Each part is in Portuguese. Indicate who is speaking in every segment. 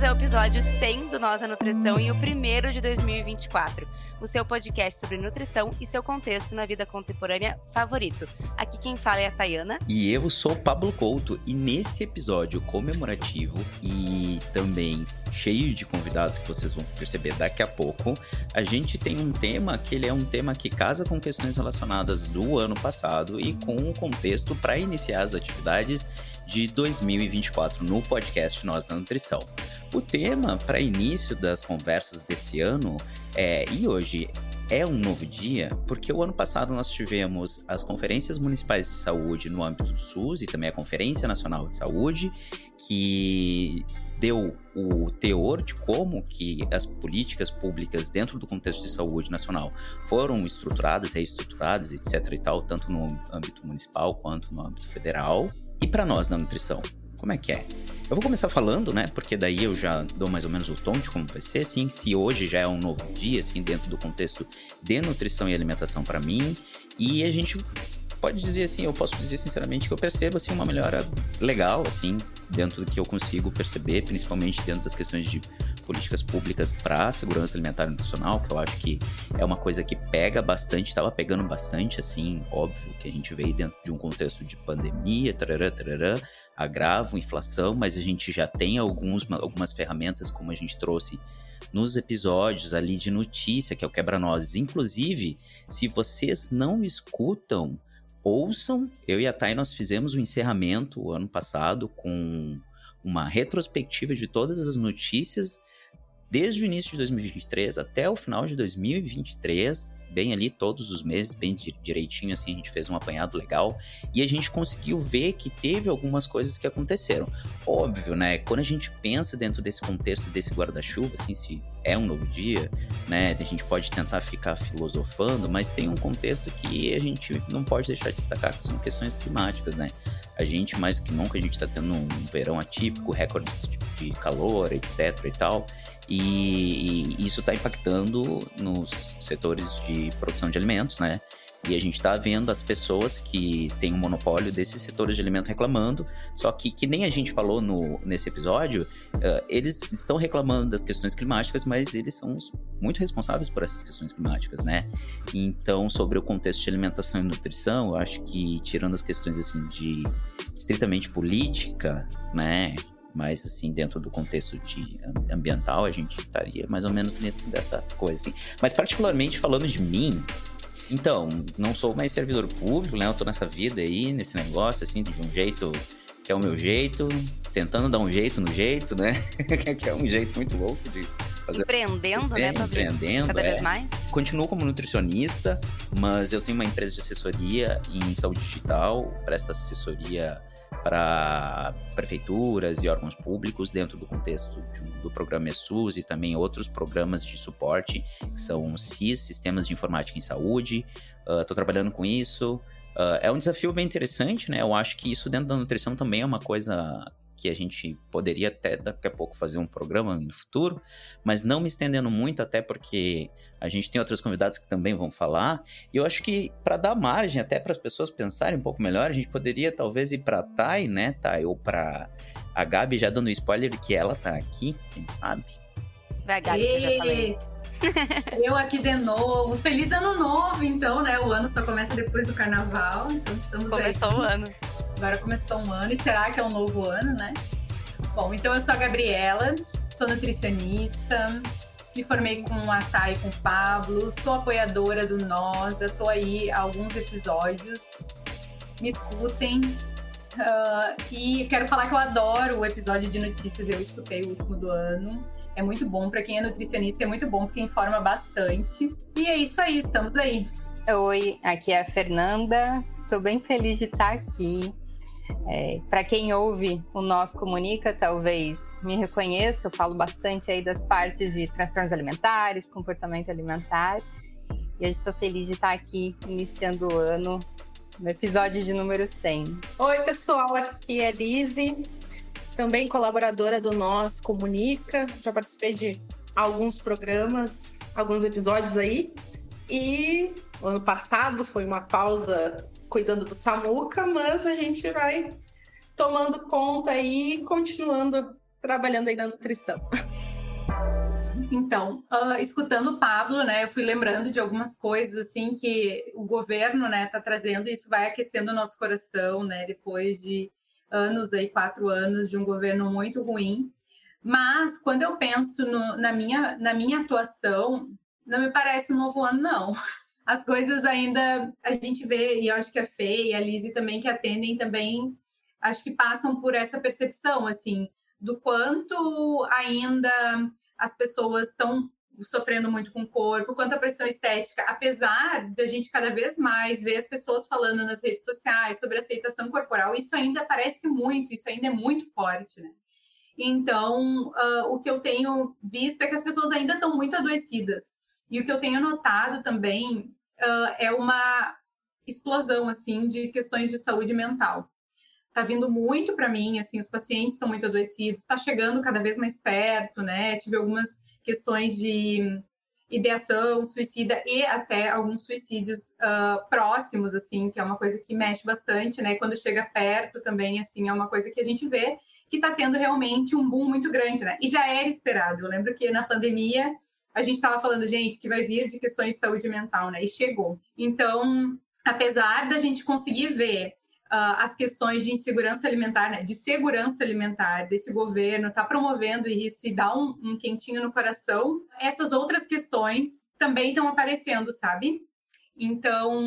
Speaker 1: Bem-vindos ao episódio 100 do Nossa Nutrição e o primeiro de 2024 o seu podcast sobre nutrição e seu contexto na vida contemporânea favorito. Aqui quem fala é a Tayana.
Speaker 2: E eu sou Pablo Couto, e nesse episódio comemorativo e também cheio de convidados que vocês vão perceber daqui a pouco, a gente tem um tema que ele é um tema que casa com questões relacionadas do ano passado e com o contexto para iniciar as atividades de 2024 no podcast Nós da Nutrição. O tema para início das conversas desse ano é, e hoje é um novo dia, porque o ano passado nós tivemos as conferências municipais de saúde no âmbito do SUS e também a Conferência Nacional de Saúde, que deu o teor de como que as políticas públicas dentro do contexto de saúde nacional foram estruturadas, reestruturadas, etc e tal, tanto no âmbito municipal quanto no âmbito federal. E para nós na nutrição, como é que é? Eu vou começar falando, né? Porque daí eu já dou mais ou menos o tom de como vai ser, assim, se hoje já é um novo dia, assim, dentro do contexto de nutrição e alimentação para mim. E a gente pode dizer assim, eu posso dizer sinceramente que eu percebo assim uma melhora legal assim dentro do que eu consigo perceber, principalmente dentro das questões de políticas públicas para a segurança alimentar e nutricional, que eu acho que é uma coisa que pega bastante, estava pegando bastante assim, óbvio que a gente veio dentro de um contexto de pandemia, tarará, tarará, agravo, inflação, mas a gente já tem alguns, algumas ferramentas como a gente trouxe nos episódios ali de notícia, que é o Quebra-Nozes. Inclusive, se vocês não escutam ouçam. Eu e a Thay nós fizemos o um encerramento o ano passado com uma retrospectiva de todas as notícias desde o início de 2023 até o final de 2023, bem ali todos os meses, bem direitinho assim, a gente fez um apanhado legal e a gente conseguiu ver que teve algumas coisas que aconteceram. Óbvio, né? Quando a gente pensa dentro desse contexto desse guarda-chuva, assim, se é um novo dia, né? A gente pode tentar ficar filosofando, mas tem um contexto que a gente não pode deixar de destacar, que são questões climáticas, né? A gente, mais do que nunca, a gente está tendo um verão atípico, recordes de calor, etc e tal. E, e isso está impactando nos setores de produção de alimentos, né? E a gente está vendo as pessoas que têm um monopólio desses setores de alimento reclamando, só que, que nem a gente falou no, nesse episódio, uh, eles estão reclamando das questões climáticas, mas eles são muito responsáveis por essas questões climáticas, né? Então, sobre o contexto de alimentação e nutrição, eu acho que, tirando as questões assim de estritamente política, né? Mas assim dentro do contexto de ambiental a gente estaria mais ou menos nesse dessa coisa assim. Mas particularmente falando de mim, então, não sou mais servidor público, né? Eu tô nessa vida aí, nesse negócio assim de um jeito que é o meu jeito, tentando dar um jeito no jeito, né? que é um jeito muito louco de
Speaker 1: fazer. Empreendendo, é, né,
Speaker 2: Empreendendo,
Speaker 1: cada
Speaker 2: é.
Speaker 1: vez mais.
Speaker 2: Continuo como nutricionista, mas eu tenho uma empresa de assessoria em saúde digital, presta assessoria para prefeituras e órgãos públicos dentro do contexto de, do programa ESUS e também outros programas de suporte, que são CIS, Sistemas de Informática em Saúde. Estou uh, trabalhando com isso. Uh, é um desafio bem interessante, né? Eu acho que isso dentro da nutrição também é uma coisa que a gente poderia até daqui a pouco fazer um programa no futuro, mas não me estendendo muito, até porque a gente tem outros convidados que também vão falar. E eu acho que para dar margem até para as pessoas pensarem um pouco melhor, a gente poderia talvez ir para Thay, né, Thay, ou para a Gabi já dando spoiler que ela tá aqui, quem sabe?
Speaker 1: Vai, Gabi, que eu já falei.
Speaker 3: Eu aqui de novo. Feliz ano novo, então, né? O ano só começa depois do carnaval. Então estamos
Speaker 1: Começou o ano.
Speaker 3: Agora começou um ano. E será que é um novo ano, né? Bom, então eu sou a Gabriela, sou nutricionista, me formei com a Thay e com o Pablo, sou apoiadora do Nós, já tô aí há alguns episódios. Me escutem. Uh, e quero falar que eu adoro o episódio de notícias, eu escutei o último do ano. É muito bom para quem é nutricionista, é muito bom porque informa bastante. E é isso aí, estamos aí.
Speaker 4: Oi, aqui é a Fernanda. Estou bem feliz de estar aqui. É, para quem ouve o Nós Comunica, talvez me reconheça, eu falo bastante aí das partes de transtornos alimentares, comportamento alimentar. E hoje estou feliz de estar aqui iniciando o ano no episódio de número 100.
Speaker 5: Oi, pessoal, aqui é Lise, também colaboradora do Nós Comunica. Já participei de alguns programas, alguns episódios aí. E ano passado foi uma pausa cuidando do Samuca, mas a gente vai tomando conta e continuando trabalhando aí na nutrição.
Speaker 3: Então, uh, escutando o Pablo, né, eu fui lembrando de algumas coisas assim que o governo, né, tá trazendo e isso vai aquecendo o nosso coração, né, depois de anos aí, quatro anos de um governo muito ruim. Mas quando eu penso no, na, minha, na minha atuação, não me parece um novo ano, não. As coisas ainda a gente vê, e eu acho que a Fê e a Lizzie também que atendem também, acho que passam por essa percepção, assim, do quanto ainda as pessoas estão sofrendo muito com o corpo, quanto a pressão estética, apesar de a gente cada vez mais ver as pessoas falando nas redes sociais sobre aceitação corporal, isso ainda aparece muito, isso ainda é muito forte, né? Então, uh, o que eu tenho visto é que as pessoas ainda estão muito adoecidas. E o que eu tenho notado também uh, é uma explosão, assim, de questões de saúde mental. Tá vindo muito para mim, assim, os pacientes estão muito adoecidos, está chegando cada vez mais perto, né? Tive algumas questões de ideação suicida e até alguns suicídios uh, próximos, assim, que é uma coisa que mexe bastante, né? Quando chega perto também, assim, é uma coisa que a gente vê que está tendo realmente um boom muito grande, né? E já era esperado. Eu lembro que na pandemia a gente estava falando, gente, que vai vir de questões de saúde mental, né? E chegou. Então, apesar da gente conseguir ver uh, as questões de insegurança alimentar, né, de segurança alimentar desse governo, está promovendo isso e dá um, um quentinho no coração, essas outras questões também estão aparecendo, sabe? Então,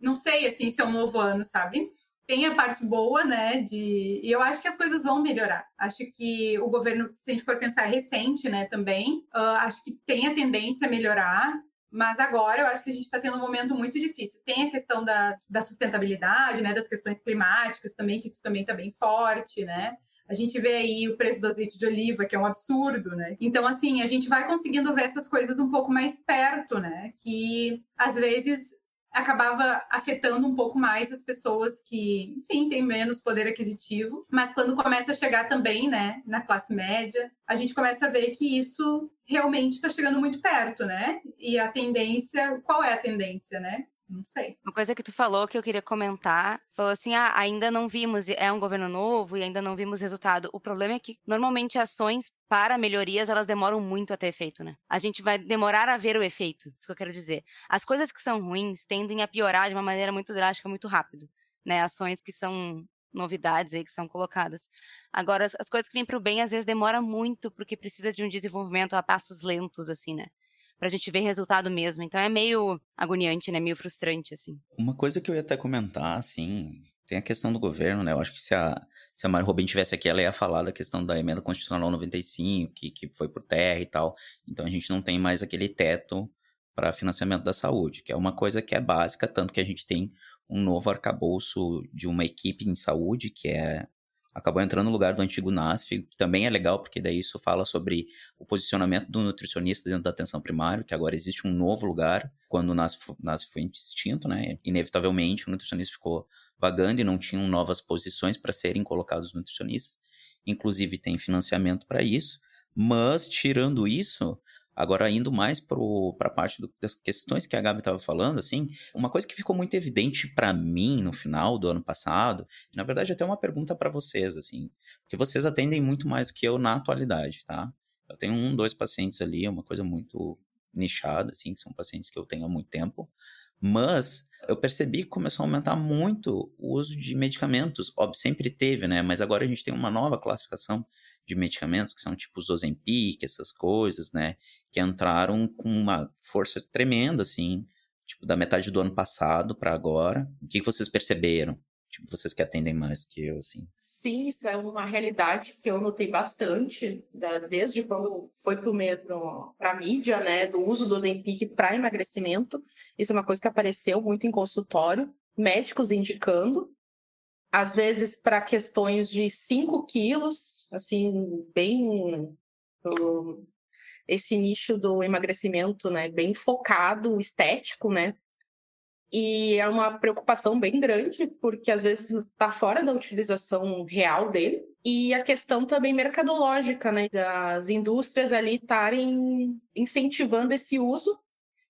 Speaker 3: não sei assim se é um novo ano, sabe? Tem a parte boa, né? De e eu acho que as coisas vão melhorar. Acho que o governo, se a gente for pensar recente, né, também, uh, acho que tem a tendência a melhorar. Mas agora eu acho que a gente está tendo um momento muito difícil. Tem a questão da, da sustentabilidade, né, das questões climáticas também, que isso também está bem forte, né? A gente vê aí o preço do azeite de oliva, que é um absurdo, né? Então, assim, a gente vai conseguindo ver essas coisas um pouco mais perto, né? Que às vezes acabava afetando um pouco mais as pessoas que, enfim, têm menos poder aquisitivo. Mas quando começa a chegar também, né, na classe média, a gente começa a ver que isso realmente está chegando muito perto, né? E a tendência, qual é a tendência, né? Não sei.
Speaker 1: Uma coisa que tu falou que eu queria comentar, falou assim: ah, ainda não vimos, é um governo novo e ainda não vimos resultado. O problema é que normalmente ações para melhorias elas demoram muito a ter efeito, né? A gente vai demorar a ver o efeito, isso que eu quero dizer. As coisas que são ruins tendem a piorar de uma maneira muito drástica, muito rápido, né? Ações que são novidades aí que são colocadas. Agora, as, as coisas que vêm para o bem às vezes demora muito porque precisa de um desenvolvimento a passos lentos, assim, né? Pra gente ver resultado mesmo. Então é meio agoniante, né? Meio frustrante, assim.
Speaker 2: Uma coisa que eu ia até comentar, assim, tem a questão do governo, né? Eu acho que se a, se a Mari Robin tivesse aqui, ela ia falar da questão da emenda constitucional 95, que, que foi por terra e tal. Então a gente não tem mais aquele teto para financiamento da saúde, que é uma coisa que é básica, tanto que a gente tem um novo arcabouço de uma equipe em saúde, que é acabou entrando no lugar do antigo NASF, que também é legal, porque daí isso fala sobre o posicionamento do nutricionista dentro da atenção primária, que agora existe um novo lugar, quando o NASF, NASF foi extinto, né? Inevitavelmente o nutricionista ficou vagando e não tinham novas posições para serem colocados nutricionistas. Inclusive tem financiamento para isso, mas tirando isso, Agora, indo mais para a parte do, das questões que a Gabi estava falando, assim, uma coisa que ficou muito evidente para mim no final do ano passado, na verdade, até uma pergunta para vocês, assim, porque vocês atendem muito mais do que eu na atualidade, tá? Eu tenho um, dois pacientes ali, é uma coisa muito nichada, assim, que são pacientes que eu tenho há muito tempo, mas eu percebi que começou a aumentar muito o uso de medicamentos. Óbvio, sempre teve, né? Mas agora a gente tem uma nova classificação de medicamentos, que são tipo os Ozempic, essas coisas, né? Que entraram com uma força tremenda, assim, tipo, da metade do ano passado para agora. O que vocês perceberam? Tipo, vocês que atendem mais que eu, assim.
Speaker 5: Sim, isso é uma realidade que eu notei bastante, desde quando foi para a mídia, né, do uso do Ozempic para emagrecimento. Isso é uma coisa que apareceu muito em consultório, médicos indicando, às vezes para questões de 5 quilos, assim, bem. esse nicho do emagrecimento, né, bem focado, estético, né? E é uma preocupação bem grande, porque às vezes está fora da utilização real dele. E a questão também mercadológica, né? Das indústrias ali estarem incentivando esse uso.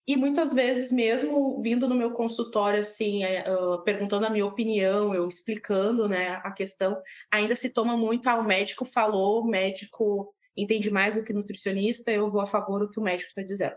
Speaker 5: E muitas vezes, mesmo vindo no meu consultório, assim, uh, perguntando a minha opinião, eu explicando né, a questão, ainda se toma muito, ah, o médico falou, o médico entende mais do que nutricionista, eu vou a favor do que o médico está dizendo.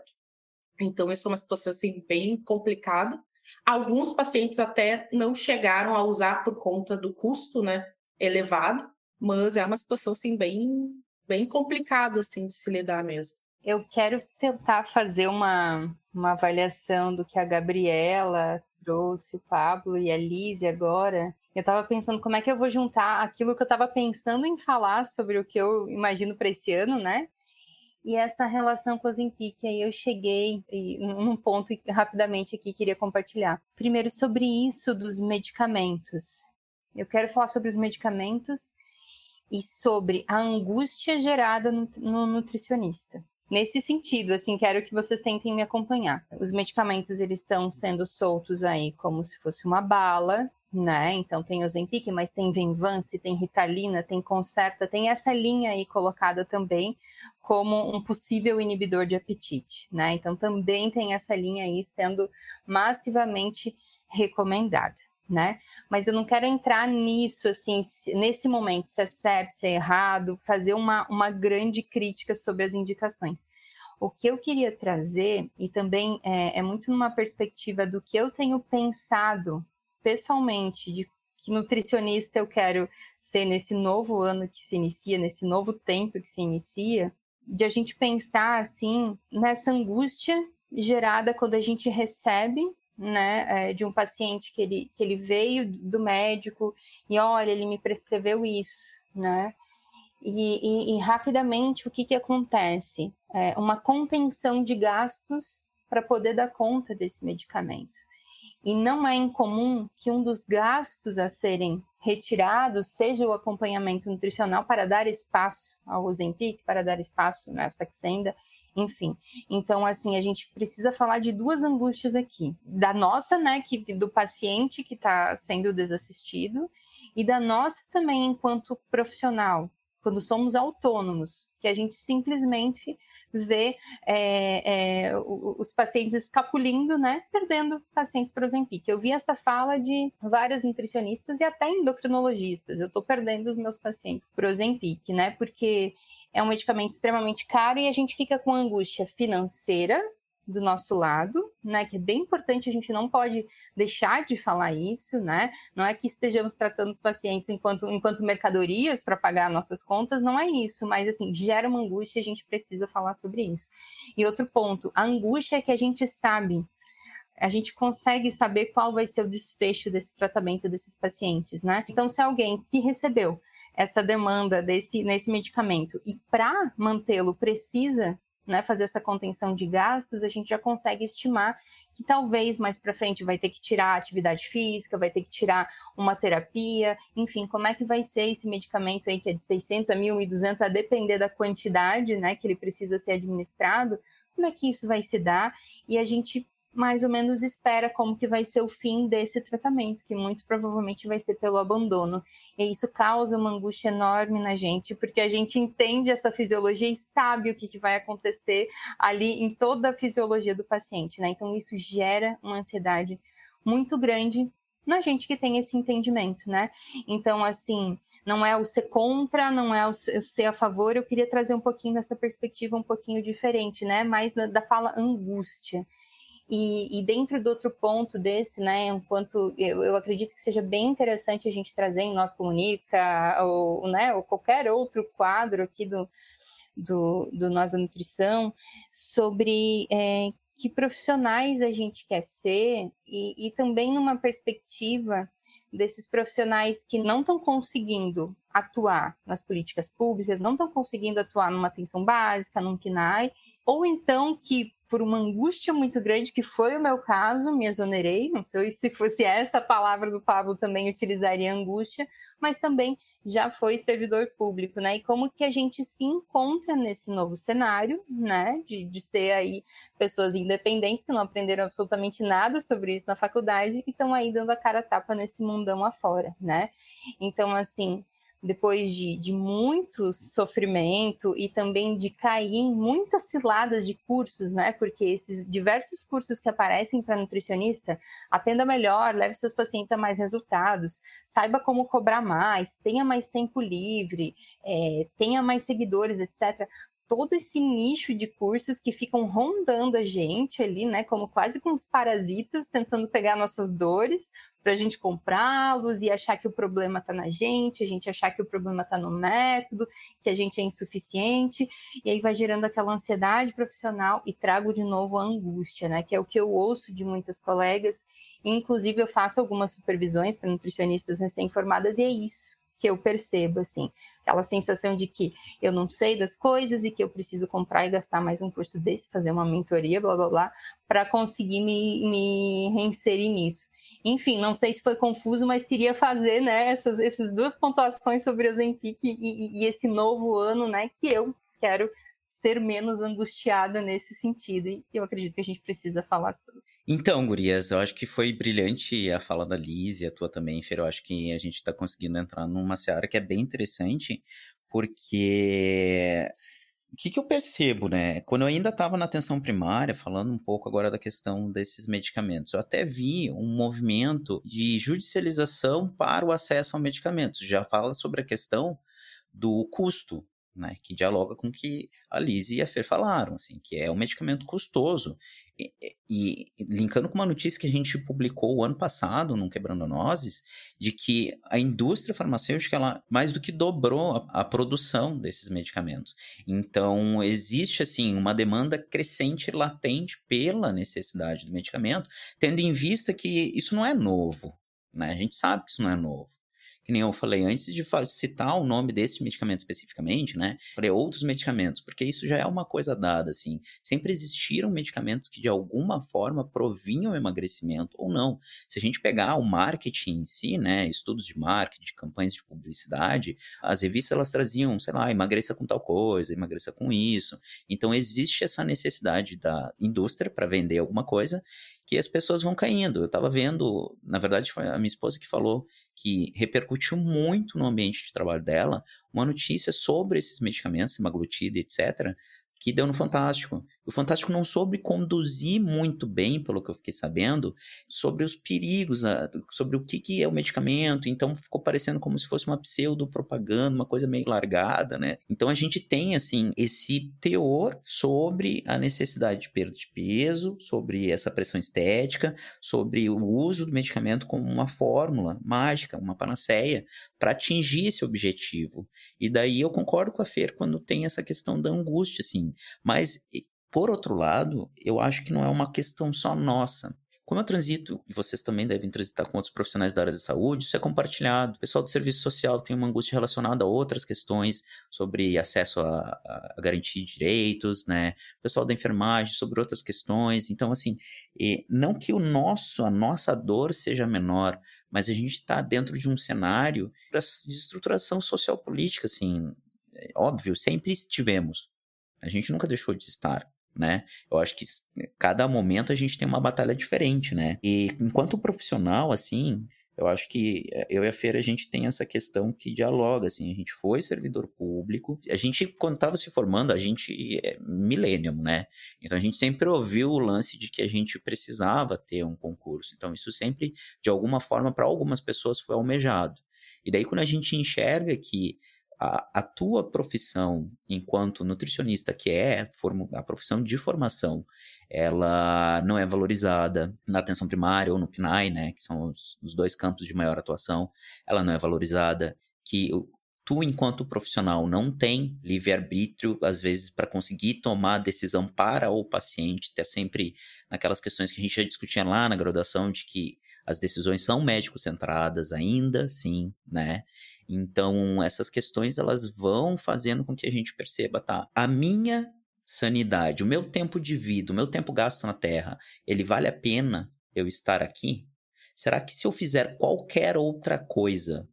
Speaker 5: Então, isso é uma situação assim, bem complicada. Alguns pacientes até não chegaram a usar por conta do custo né, elevado, mas é uma situação assim, bem, bem complicada assim, de se lidar mesmo.
Speaker 4: Eu quero tentar fazer uma, uma avaliação do que a Gabriela trouxe, o Pablo e a Lise agora. Eu estava pensando como é que eu vou juntar aquilo que eu estava pensando em falar sobre o que eu imagino para esse ano, né? E essa relação com o Zempic, aí eu cheguei num ponto rapidamente aqui queria compartilhar. Primeiro sobre isso dos medicamentos. Eu quero falar sobre os medicamentos e sobre a angústia gerada no, no nutricionista. Nesse sentido, assim, quero que vocês tentem me acompanhar. Os medicamentos eles estão sendo soltos aí como se fosse uma bala, né? Então tem o Zempic, mas tem Venvance, tem Ritalina, tem Concerta, tem essa linha aí colocada também como um possível inibidor de apetite, né? Então também tem essa linha aí sendo massivamente recomendada, né? Mas eu não quero entrar nisso, assim, nesse momento, se é certo, se é errado, fazer uma, uma grande crítica sobre as indicações. O que eu queria trazer, e também é, é muito numa perspectiva do que eu tenho pensado pessoalmente de que nutricionista eu quero ser nesse novo ano que se inicia, nesse novo tempo que se inicia, de a gente pensar assim nessa angústia gerada quando a gente recebe né, é, de um paciente que ele, que ele veio do médico e olha, ele me prescreveu isso, né? E, e, e rapidamente o que, que acontece? É uma contenção de gastos para poder dar conta desse medicamento. E não é incomum que um dos gastos a serem retirados seja o acompanhamento nutricional para dar espaço ao Ozempic, para dar espaço né, ao Saxenda, enfim. Então, assim, a gente precisa falar de duas angústias aqui. Da nossa, né, que, do paciente que está sendo desassistido, e da nossa também enquanto profissional, quando somos autônomos, que a gente simplesmente vê é, é, os pacientes escapulindo, né, perdendo pacientes para o Zempic. Eu vi essa fala de várias nutricionistas e até endocrinologistas. Eu estou perdendo os meus pacientes para o Zempic, né, porque é um medicamento extremamente caro e a gente fica com angústia financeira do nosso lado, né? Que é bem importante, a gente não pode deixar de falar isso, né? Não é que estejamos tratando os pacientes enquanto, enquanto mercadorias para pagar nossas contas, não é isso, mas assim, gera uma angústia e a gente precisa falar sobre isso. E outro ponto, a angústia é que a gente sabe a gente consegue saber qual vai ser o desfecho desse tratamento desses pacientes, né? Então, se alguém que recebeu essa demanda desse nesse medicamento e para mantê-lo precisa né, fazer essa contenção de gastos, a gente já consegue estimar que talvez mais para frente vai ter que tirar atividade física, vai ter que tirar uma terapia, enfim, como é que vai ser esse medicamento aí que é de 600 a 1.200, a depender da quantidade, né, que ele precisa ser administrado, como é que isso vai se dar? E a gente mais ou menos espera como que vai ser o fim desse tratamento, que muito provavelmente vai ser pelo abandono. E isso causa uma angústia enorme na gente, porque a gente entende essa fisiologia e sabe o que, que vai acontecer ali em toda a fisiologia do paciente, né? Então isso gera uma ansiedade muito grande na gente que tem esse entendimento, né? Então, assim, não é o ser contra, não é o ser a favor, eu queria trazer um pouquinho dessa perspectiva um pouquinho diferente, né? Mais da, da fala angústia. E, e, dentro do outro ponto desse, né, enquanto eu, eu, acredito que seja bem interessante a gente trazer em Nós Comunica, ou, né, ou qualquer outro quadro aqui do, do, do Nós da Nutrição, sobre é, que profissionais a gente quer ser, e, e também numa perspectiva desses profissionais que não estão conseguindo atuar nas políticas públicas, não estão conseguindo atuar numa atenção básica, num PNAE, ou então que por uma angústia muito grande, que foi o meu caso, me exonerei, não sei se fosse essa palavra do Pablo também utilizaria angústia, mas também já foi servidor público, né? E como que a gente se encontra nesse novo cenário, né? De, de ser aí pessoas independentes que não aprenderam absolutamente nada sobre isso na faculdade e estão aí dando a cara a tapa nesse mundão afora, né? Então, assim, depois de, de muito sofrimento e também de cair em muitas ciladas de cursos, né? Porque esses diversos cursos que aparecem para nutricionista, atenda melhor, leve seus pacientes a mais resultados, saiba como cobrar mais, tenha mais tempo livre, é, tenha mais seguidores, etc todo esse nicho de cursos que ficam rondando a gente ali, né, como quase com os parasitas, tentando pegar nossas dores para a gente comprá-los e achar que o problema está na gente, a gente achar que o problema está no método, que a gente é insuficiente, e aí vai gerando aquela ansiedade profissional e trago de novo a angústia, né, que é o que eu ouço de muitas colegas, inclusive eu faço algumas supervisões para nutricionistas recém-formadas e é isso que eu percebo, assim, aquela sensação de que eu não sei das coisas e que eu preciso comprar e gastar mais um curso desse, fazer uma mentoria, blá blá blá, para conseguir me, me reinserir nisso. Enfim, não sei se foi confuso, mas queria fazer, né, essas, essas duas pontuações sobre o Zempic e, e, e esse novo ano, né, que eu quero ser menos angustiada nesse sentido. E eu acredito que a gente precisa falar sobre.
Speaker 2: Então, Gurias, eu acho que foi brilhante a fala da Liz e a tua também, Fer. Eu acho que a gente está conseguindo entrar numa seara que é bem interessante, porque o que, que, eu percebo, né? Quando eu ainda estava na atenção primária, falando um pouco agora da questão desses medicamentos, eu até vi um movimento de judicialização para o acesso ao medicamento. Já fala sobre a questão do custo né, que dialoga com o que a Liz e a Fer falaram, assim, que é um medicamento custoso. E, e, e, linkando com uma notícia que a gente publicou o ano passado, no Quebrando Nozes, de que a indústria farmacêutica ela mais do que dobrou a, a, produção desses medicamentos. Então, existe, assim, uma demanda crescente latente pela necessidade do medicamento, tendo em vista que isso não é novo. Né? A gente sabe que isso não é novo que nem eu falei antes de citar o nome desse medicamento especificamente, né? Falei outros medicamentos, porque isso já é uma coisa dada, assim. Sempre existiram medicamentos que de alguma forma provinham emagrecimento ou não. Se a gente pegar o marketing em si, né? Estudos de marketing, campanhas de publicidade, as revistas elas traziam, sei lá, emagreça com tal coisa, emagreça com isso. Então existe essa necessidade da indústria para vender alguma coisa que as pessoas vão caindo. Eu estava vendo, na verdade, foi a minha esposa que falou que repercutiu muito no ambiente de trabalho dela uma notícia sobre esses medicamentos, semaglutida, etc., que deu no Fantástico. O Fantástico não soube conduzir muito bem, pelo que eu fiquei sabendo, sobre os perigos, sobre o que, que é o medicamento. Então ficou parecendo como se fosse uma pseudo-propaganda, uma coisa meio largada, né? Então a gente tem, assim, esse teor sobre a necessidade de perda de peso, sobre essa pressão estética, sobre o uso do medicamento como uma fórmula mágica, uma panaceia, para atingir esse objetivo. E daí eu concordo com a Fer quando tem essa questão da angústia, assim. Mas por outro lado, eu acho que não é uma questão só nossa. Como eu transito, e vocês também devem transitar com outros profissionais da área da saúde, isso é compartilhado. O pessoal do serviço social tem uma angústia relacionada a outras questões sobre acesso a, a, garantir direitos, né? O pessoal da enfermagem sobre outras questões. Então, assim, não que o nosso, a nossa dor seja menor, mas a gente está dentro de um cenário de estruturação social política, assim, é óbvio, sempre estivemos. A gente nunca deixou de estar né? Eu acho que cada momento a gente tem uma batalha diferente, né? E enquanto profissional, assim, eu acho que eh, eu e a Feira a gente tem essa questão que dialoga, assim, a gente foi servidor público, a gente, quando estava se formando, a gente é millennium, né? Então a gente sempre ouviu o lance de que a gente precisava ter um concurso, então isso sempre, de alguma forma, para algumas pessoas foi almejado. E daí quando a gente enxerga que a, a tua profissão enquanto nutricionista, que é a profissão de formação, ela não é valorizada na atenção primária ou no PNAE, né, que são os, os dois campos de maior atuação, ela não é valorizada, que tu, enquanto profissional, não tem livre-arbítrio, às vezes, para conseguir tomar decisão para o paciente, tá sempre naquelas questões que a gente já discutia lá na graduação, de que as decisões são médico-centradas ainda, sim, né? Então, essas questões elas vão fazendo com que a gente perceba, tá? A minha sanidade, o meu tempo de vida, o meu tempo gasto na Terra, ele vale a pena eu estar aqui? Será que se eu fizer qualquer outra coisa,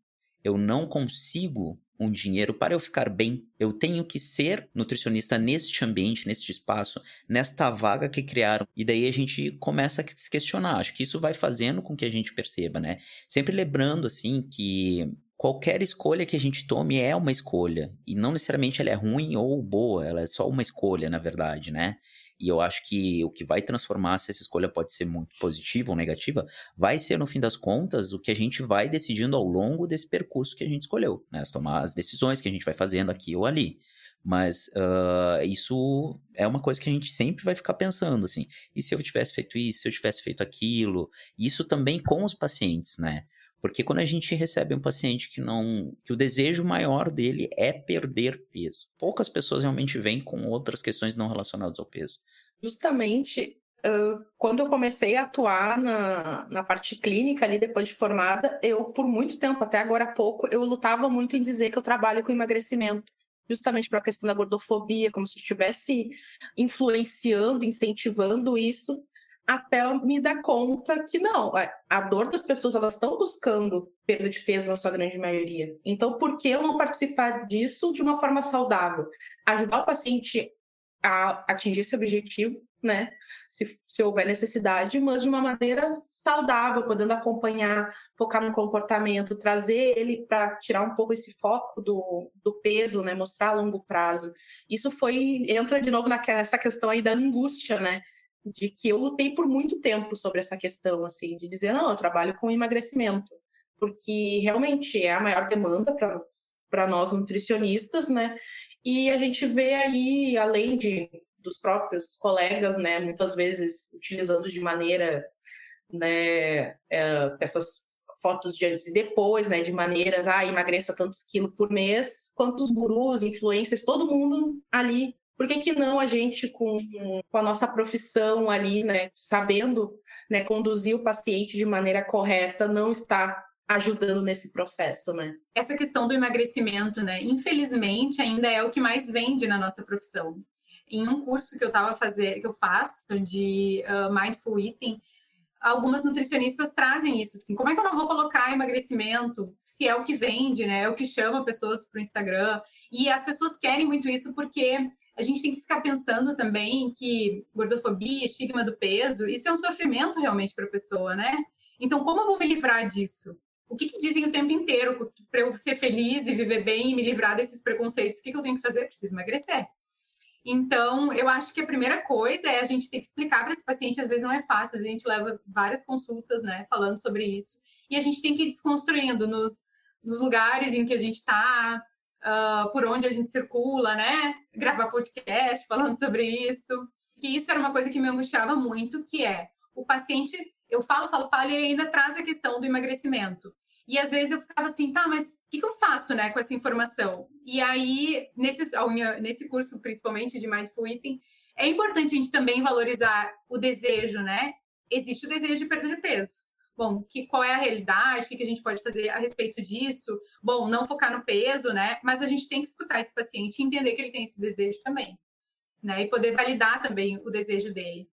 Speaker 2: eu não consigo um dinheiro para eu ficar bem? Eu tenho que ser nutricionista neste ambiente, neste espaço, nesta vaga que criaram. E daí a gente começa a se questionar. Acho que isso vai fazendo com que a gente perceba, né? Sempre lembrando, assim, que qualquer escolha que a gente tome é uma escolha. E não necessariamente ela é ruim ou boa, ela é só uma escolha, na verdade, né? E eu acho que o que vai transformar se essa escolha pode ser muito positiva ou negativa, vai ser, no fim das contas, o que a gente vai decidindo ao longo desse percurso que a gente escolheu, né? As, tomar as decisões que a gente vai fazendo aqui ou ali. Mas uh, isso é uma coisa que a gente sempre vai ficar pensando, assim. E se eu tivesse feito isso, se eu tivesse feito aquilo? Isso também com os pacientes, né? Porque quando a gente recebe um paciente que não. que o desejo maior dele é perder peso. Poucas pessoas realmente vêm com outras questões não relacionadas ao peso.
Speaker 5: Justamente uh, quando eu comecei a atuar na, na parte clínica ali depois de formada, eu, por muito tempo, até agora há pouco, eu lutava muito em dizer que eu trabalho com emagrecimento. Justamente para a questão da gordofobia, como se estivesse influenciando, incentivando isso até me dar conta que não, a dor das pessoas elas estão buscando perda de peso na sua grande maioria. Então, por que eu não participar disso de uma forma saudável? Ajudar o paciente a atingir esse objetivo, né? Se, se houver necessidade, mas de uma maneira saudável, podendo acompanhar, focar no comportamento, trazer ele para tirar um pouco esse foco do, do peso, né? Mostrar a longo prazo. Isso foi entra de novo nessa questão aí da angústia, né? De que eu lutei por muito tempo sobre essa questão, assim, de dizer, não, eu trabalho com emagrecimento, porque realmente é a maior demanda para nós nutricionistas, né? E a gente vê aí, além de dos próprios colegas, né, muitas vezes utilizando de maneira, né, é, essas fotos de antes e depois, né, de maneiras, ah, emagreça tantos quilos por mês, quanto os gurus, influencers, todo mundo ali por que, que não a gente, com, com a nossa profissão ali, né, sabendo né, conduzir o paciente de maneira correta, não está ajudando nesse processo, né?
Speaker 3: Essa questão do emagrecimento, né, infelizmente ainda é o que mais vende na nossa profissão. Em um curso que eu estava fazer, que eu faço de uh, mindful eating, algumas nutricionistas trazem isso, assim, como é que eu não vou colocar emagrecimento se é o que vende, né? É o que chama pessoas para o Instagram. E as pessoas querem muito isso porque a gente tem que ficar pensando também que gordofobia, estigma do peso, isso é um sofrimento realmente para a pessoa, né? Então, como eu vou me livrar disso? O que, que dizem o tempo inteiro para eu ser feliz e viver bem e me livrar desses preconceitos? O que, que eu tenho que fazer? Preciso emagrecer. Então, eu acho que a primeira coisa é a gente ter que explicar para esse paciente, às vezes não é fácil, a gente leva várias consultas, né, falando sobre isso, e a gente tem que ir desconstruindo nos, nos lugares em que a gente está, uh, por onde a gente circula, né? Gravar podcast falando sobre isso. Que isso era uma coisa que me angustiava muito, que é o paciente, eu falo, falo, falo, e ainda traz a questão do emagrecimento. E às vezes eu ficava assim, tá, mas o que, que, eu faço, né, com essa informação? E aí, nesse, nesse curso, principalmente de Mindful Eating, é importante a gente também valorizar o desejo, né? Existe o desejo de perda de peso bom, que, qual é a realidade, o que, que a gente pode fazer a respeito disso? Bom, não focar no peso, né? Mas a gente tem que escutar esse paciente e entender que ele tem esse desejo também, né? E poder validar também o desejo dele.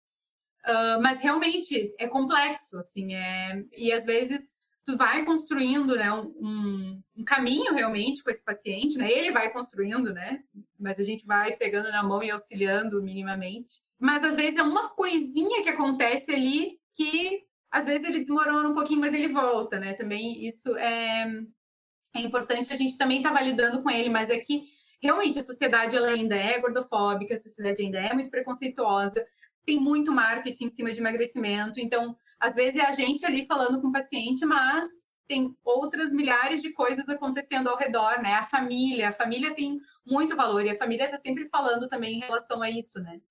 Speaker 3: Uh, mas realmente é complexo, assim, é... e às vezes tu vai construindo, né, um, um, caminho realmente com esse paciente, né? Ele vai construindo, né? Mas a gente vai pegando na mão e auxiliando minimamente. Mas às vezes é uma coisinha que acontece ali que às vezes ele desmorona um pouquinho, mas ele volta, né? Também isso é, é importante a gente também estar tá validando com ele, mas é que realmente a sociedade ela ainda é gordofóbica, a sociedade ainda é muito preconceituosa, tem muito marketing em cima de emagrecimento, então às vezes é a gente ali falando com o paciente, mas tem outras milhares de coisas acontecendo ao redor, né? A família, a família tem muito valor e a família está sempre falando também em relação a isso, né?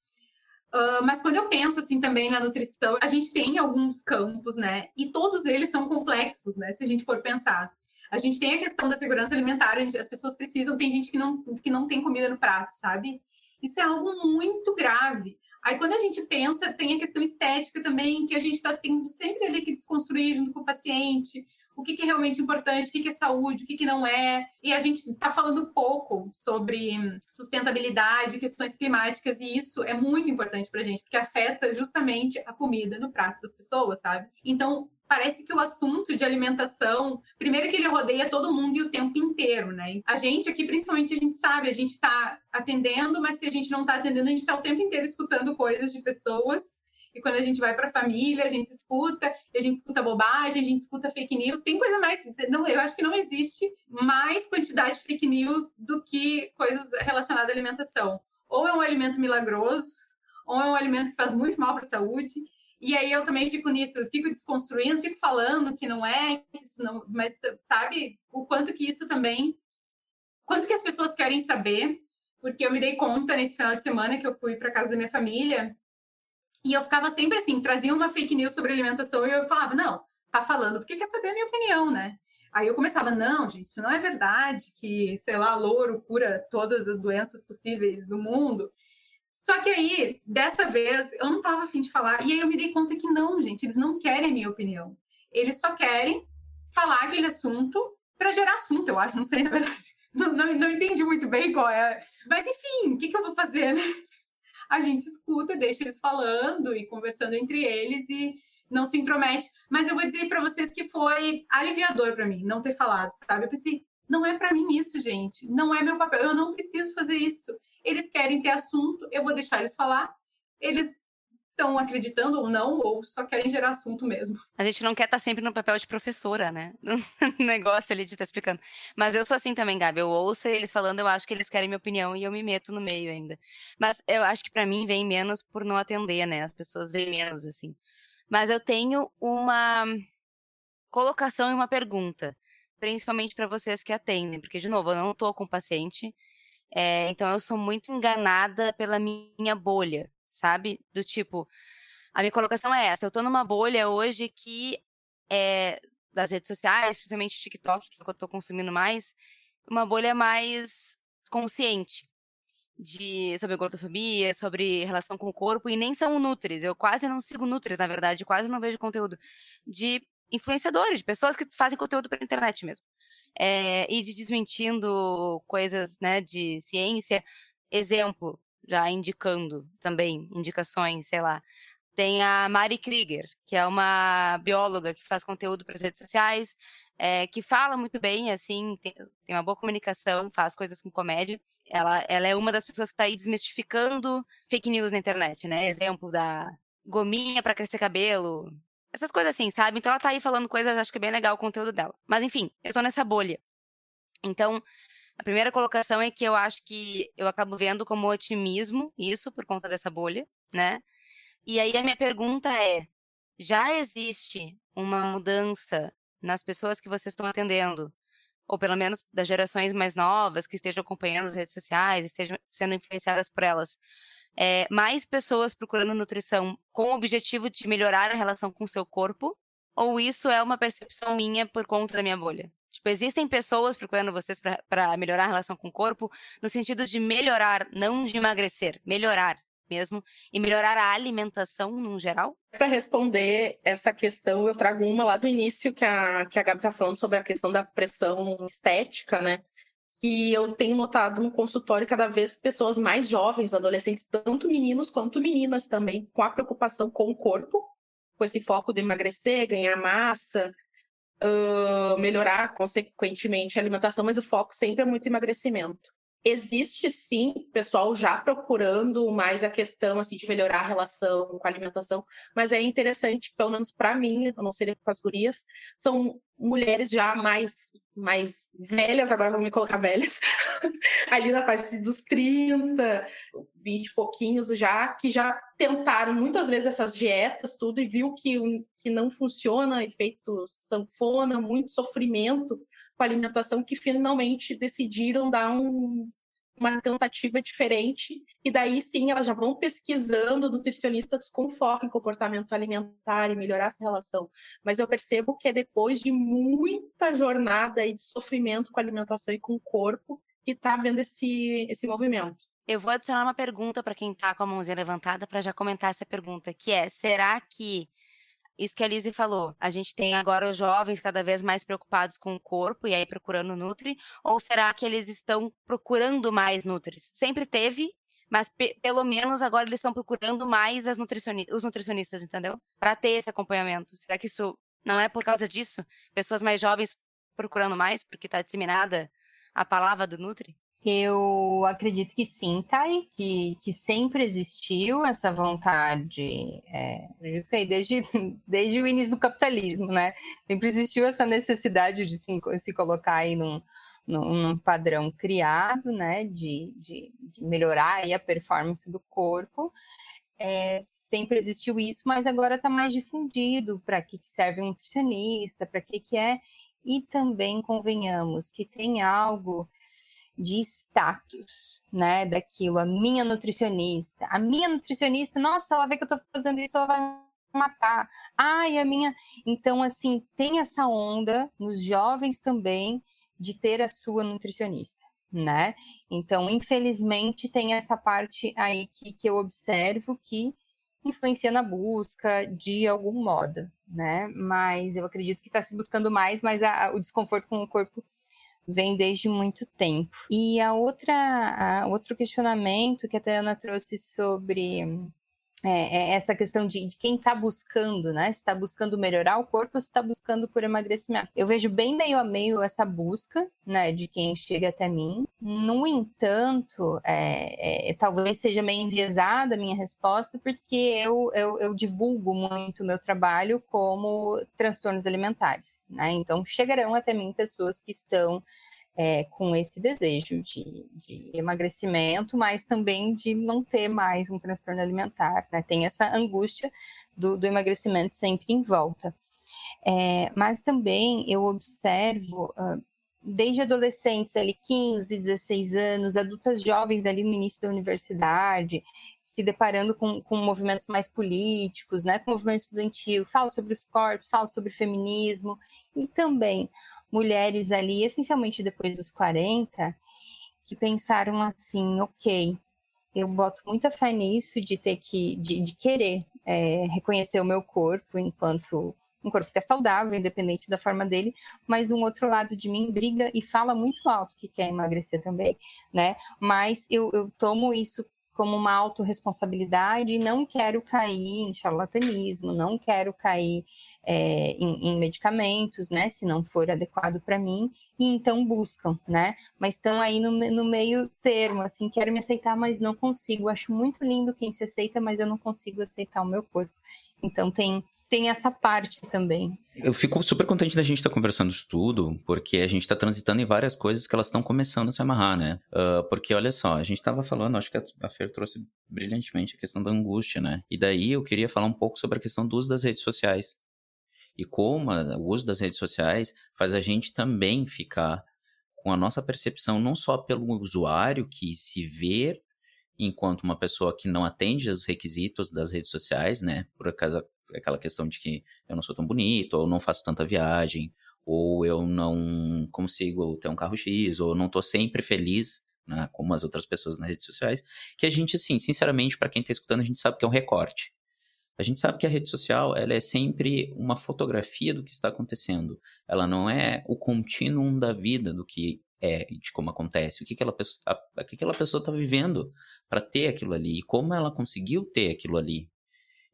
Speaker 3: Uh, mas quando eu penso assim também na nutrição, a gente tem alguns campos, né? E todos eles são complexos, né? Se a gente for pensar. A gente tem a questão da segurança alimentar, gente, as pessoas precisam, tem gente que não, que não tem comida no prato, sabe? Isso é algo muito grave. Aí quando a gente pensa, tem a questão estética também, que a gente está tendo sempre ali que desconstruir junto com o paciente. O que, que é realmente importante, o que, que é saúde, o que, que não é. E a gente está falando pouco sobre sustentabilidade, questões climáticas, e isso é muito importante para a gente, porque afeta justamente a comida no prato das pessoas, sabe? Então, parece que o assunto de alimentação, primeiro que ele rodeia todo mundo e o tempo inteiro, né? A gente aqui, principalmente, a gente sabe, a gente está atendendo, mas se a gente não está atendendo, a gente está o tempo inteiro escutando coisas de pessoas. E quando a gente vai para a família, a gente escuta, a gente escuta bobagem, a gente escuta fake news. Tem coisa mais. Não, eu acho que não existe mais quantidade de fake news do que coisas relacionadas à alimentação. Ou é um alimento milagroso, ou é um alimento que faz muito mal para a saúde. E aí eu também fico nisso, eu fico desconstruindo, fico falando que não é, que isso não, mas sabe o quanto que isso também, quanto que as pessoas querem saber, porque eu me dei conta nesse final de semana que eu fui para casa da minha família e eu ficava sempre assim, trazia uma fake news sobre alimentação e eu falava, não, tá falando porque quer saber a minha opinião, né? Aí eu começava, não, gente, isso não é verdade, que, sei lá, louro cura todas as doenças possíveis do mundo. Só que aí, dessa vez, eu não tava afim de falar. E aí eu me dei conta que não, gente, eles não querem a minha opinião. Eles só querem falar aquele assunto para gerar assunto, eu acho, não sei, na verdade. Não, não, não entendi muito bem qual é. Mas enfim, o que, que eu vou fazer, né? A gente escuta, deixa eles falando e conversando entre eles e não se intromete. Mas eu vou dizer para vocês que foi aliviador para mim não ter falado, sabe? Eu pensei, não é para mim isso, gente. Não é meu papel. Eu não preciso fazer isso. Eles querem ter assunto, eu vou deixar eles falar. Eles estão acreditando ou não, ou só querem gerar assunto mesmo.
Speaker 1: A gente não quer estar tá sempre no papel de professora, né? No negócio ali de estar tá explicando. Mas eu sou assim também, Gabi. Eu ouço eles falando, eu acho que eles querem minha opinião e eu me meto no meio ainda. Mas eu acho que para mim vem menos por não atender, né? As pessoas vêm menos, assim. Mas eu tenho uma colocação e uma pergunta, principalmente para vocês que atendem, porque, de novo, eu não estou com paciente, é, então eu sou muito enganada pela minha bolha, sabe? Do tipo, a minha colocação é essa: eu estou numa bolha hoje que é das redes sociais, principalmente TikTok, que é que eu estou consumindo mais, uma bolha mais consciente de sobre gordofobia, sobre relação com o corpo, e nem são nutris. Eu quase não sigo nutris, na verdade, quase não vejo conteúdo de influenciadores, de pessoas que fazem conteúdo pela internet mesmo. É, e de desmentindo coisas né, de ciência. Exemplo, já indicando também, indicações, sei lá. Tem a Mari Krieger, que é uma bióloga que faz conteúdo para as redes sociais, é, que fala muito bem, assim, tem, tem, uma boa comunicação, faz coisas com comédia. Ela, ela é uma das pessoas que está aí desmistificando fake news na internet, né? Exemplo da gominha para crescer cabelo, essas coisas assim, sabe? Então ela tá aí falando coisas, acho que é bem legal o conteúdo dela. Mas enfim, eu tô nessa bolha. Então, a primeira colocação é que eu acho que eu acabo vendo como otimismo isso por conta dessa bolha, né? E aí a minha pergunta é: já existe uma mudança nas pessoas que vocês estão atendendo? Ou pelo menos das gerações mais novas que estejam acompanhando as redes sociais, estejam sendo influenciadas por elas, é, mais pessoas procurando nutrição com o objetivo de melhorar a relação com o seu corpo? Ou isso é uma percepção minha por conta da minha bolha? Tipo, existem pessoas procurando vocês para melhorar a relação com o corpo, no sentido de melhorar, não de emagrecer, melhorar mesmo, e melhorar a alimentação no geral?
Speaker 5: Para responder essa questão, eu trago uma lá do início que a, que a Gabi está falando sobre a questão da pressão estética, né? que eu tenho notado no consultório cada vez pessoas mais jovens, adolescentes, tanto meninos quanto meninas também, com a preocupação com o corpo, com esse foco de emagrecer, ganhar massa, melhorar consequentemente a alimentação, mas o foco sempre é muito emagrecimento. Existe sim pessoal já procurando mais a questão assim de melhorar a relação com a alimentação, mas é interessante, pelo menos para mim, eu não sei com as gurias, são mulheres já mais mais velhas, agora vou me colocar velhas, ali na fase dos 30, 20 e pouquinhos já, que já tentaram muitas vezes essas dietas, tudo, e viu que, que não funciona, efeito sanfona, muito sofrimento com alimentação, que finalmente decidiram dar um, uma tentativa diferente, e daí sim elas já vão pesquisando nutricionistas com foco em comportamento alimentar e melhorar essa relação. Mas eu percebo que é depois de muita jornada e de sofrimento com a alimentação e com o corpo que está havendo esse, esse movimento.
Speaker 1: Eu vou adicionar uma pergunta para quem está com a mãozinha levantada para já comentar essa pergunta, que é: será que isso que a Lizzie falou. A gente tem agora os jovens cada vez mais preocupados com o corpo e aí procurando Nutri? Ou será que eles estão procurando mais Nutris? Sempre teve, mas pelo menos agora eles estão procurando mais nutricioni os nutricionistas, entendeu? Para ter esse acompanhamento. Será que isso não é por causa disso? Pessoas mais jovens procurando mais porque está disseminada a palavra do Nutri?
Speaker 4: Eu acredito que sim, Thay, que, que sempre existiu essa vontade, é, acredito que desde, desde o início do capitalismo, né? Sempre existiu essa necessidade de se, se colocar aí num, num, num padrão criado, né? De, de, de, melhorar aí a performance do corpo. É, sempre existiu isso, mas agora está mais difundido para que, que serve um nutricionista, para que, que é. E também convenhamos que tem algo de status, né, daquilo, a minha nutricionista, a minha nutricionista, nossa, ela vê que eu tô fazendo isso, ela vai matar. Ai, a minha. Então, assim, tem essa onda nos jovens também de ter a sua nutricionista, né? Então, infelizmente, tem essa parte aí que, que eu observo que influencia na busca de algum modo, né? Mas eu acredito que está se buscando mais, mas a, o desconforto com o corpo vem desde muito tempo. E a outra, a outro questionamento que a Tayana trouxe sobre é, é essa questão de, de quem está buscando, né? Se está buscando melhorar o corpo ou se está buscando por emagrecimento. Eu vejo bem meio a meio essa busca, né? De quem chega até mim. No entanto, é, é, talvez seja meio enviesada a minha resposta, porque eu, eu, eu divulgo muito o meu trabalho como transtornos alimentares, né? Então, chegarão até mim pessoas que estão é, com esse desejo de, de, emagrecimento, mas também de não ter mais um transtorno alimentar, né? Tem essa angústia do, do emagrecimento sempre em volta. É, mas também eu observo, uh, desde adolescentes ali, 15, 16 anos, adultas jovens ali no início da universidade, se deparando com, com movimentos mais políticos, né, com movimento estudantil, fala sobre os corpos, fala sobre feminismo, e também mulheres ali, essencialmente depois dos 40, que pensaram assim, ok, eu boto muita fé nisso de ter que, de, de querer é, reconhecer o meu corpo enquanto um corpo que é saudável, independente da forma dele, mas um outro lado de mim briga e fala muito alto que quer emagrecer também, né? Mas eu, eu tomo isso como uma autorresponsabilidade e não quero cair em charlatanismo, não quero cair é, em, em, medicamentos, né, se não for adequado para mim, e então buscam, né, mas estão aí no, no meio termo, assim, quero me aceitar, mas não consigo, acho muito lindo quem se aceita, mas eu não consigo aceitar o meu corpo, então tem tem essa parte também.
Speaker 2: Eu fico super contente da gente estar tá conversando isso tudo, porque a gente está transitando em várias coisas que elas estão começando a se amarrar, né? Uh, porque olha só, a gente estava falando, acho que a Fer trouxe brilhantemente a questão da angústia, né? E daí eu queria falar um pouco sobre a questão do uso das redes sociais. E como o uso das redes sociais faz a gente também ficar com a nossa percepção, não só pelo usuário que se vê enquanto uma pessoa que não atende aos requisitos das redes sociais, né? Por acaso aquela questão de que eu não sou tão bonito, ou não faço tanta viagem, ou eu não consigo ter um carro X, ou não tô sempre feliz, né, como as outras pessoas nas redes sociais, que a gente, assim, sinceramente, para quem tá escutando, a gente sabe que é um recorte. A gente sabe que a rede social, ela é sempre uma fotografia do que está acontecendo. Ela não é o contínuo da vida do que é, de como acontece, o que a, que aquela pessoa está vivendo para ter aquilo ali e como ela conseguiu ter aquilo ali.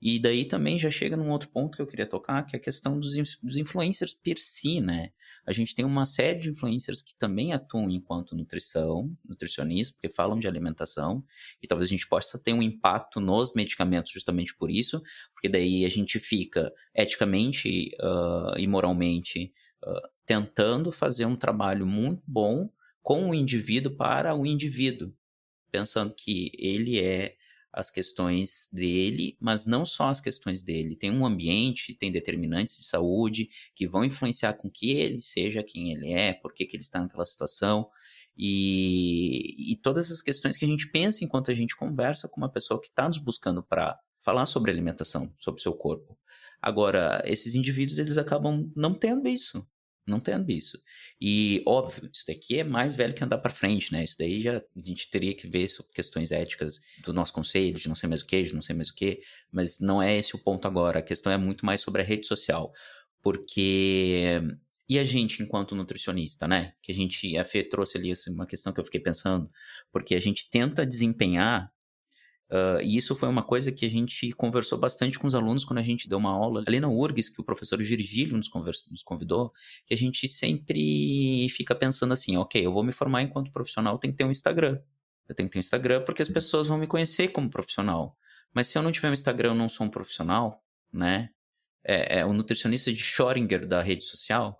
Speaker 2: E daí também já chega num outro ponto que eu queria tocar, que é a questão dos, dos influencers per si, né? A gente tem uma série de influencers que também atuam enquanto nutrição, nutricionistas, porque falam de alimentação, e talvez a gente possa ter um impacto nos medicamentos justamente por isso, porque daí a gente fica eticamente uh, e moralmente uh, tentando fazer um trabalho muito bom com o indivíduo para o indivíduo, pensando que ele é as questões dele, mas não só as questões dele. Tem um ambiente, tem determinantes de saúde que vão influenciar com que ele seja quem ele é, por que, ele está naquela situação. E, e todas as questões que a gente pensa enquanto a gente conversa com uma pessoa que está nos buscando para falar sobre alimentação, sobre o seu corpo. Agora, esses indivíduos, eles acabam não tendo isso. Não tendo isso. E, óbvio, isso daqui é mais velho que andar para frente, né? Isso daí já a gente teria que ver sobre questões éticas do nosso conselho, de não sei mais o que, de não sei mais o que, mas não é esse o ponto agora. A questão é muito mais sobre a rede social. Porque. E a gente, enquanto nutricionista, né? Que a gente. A Fê trouxe ali uma questão que eu fiquei pensando. Porque a gente tenta desempenhar Uh, e isso foi uma coisa que a gente conversou bastante com os alunos quando a gente deu uma aula ali na URGS, que o professor Virgílio nos, nos convidou, que a gente sempre fica pensando assim, ok, eu vou me formar enquanto profissional, tem que ter um Instagram. Eu tenho que ter um Instagram porque as pessoas vão me conhecer como profissional. Mas se eu não tiver um Instagram, eu não sou um profissional, né? É, é o nutricionista de Schrödinger da rede social.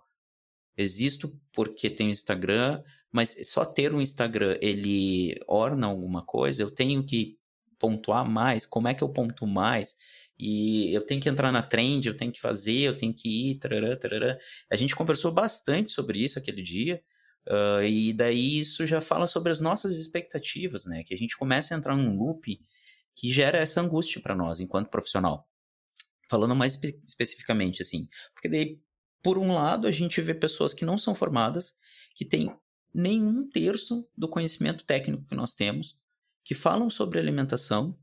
Speaker 2: Existo porque tenho Instagram, mas só ter um Instagram, ele orna alguma coisa, eu tenho que pontuar mais, como é que eu ponto mais? E eu tenho que entrar na trend, eu tenho que fazer, eu tenho que ir, tarará, tarará. A gente conversou bastante sobre isso aquele dia, uh, e daí isso já fala sobre as nossas expectativas, né? Que a gente começa a entrar num loop que gera essa angústia para nós, enquanto profissional. Falando mais espe especificamente, assim. Porque daí, por um lado, a gente vê pessoas que não são formadas, que têm nenhum terço do conhecimento técnico que nós temos, que falam sobre alimentação,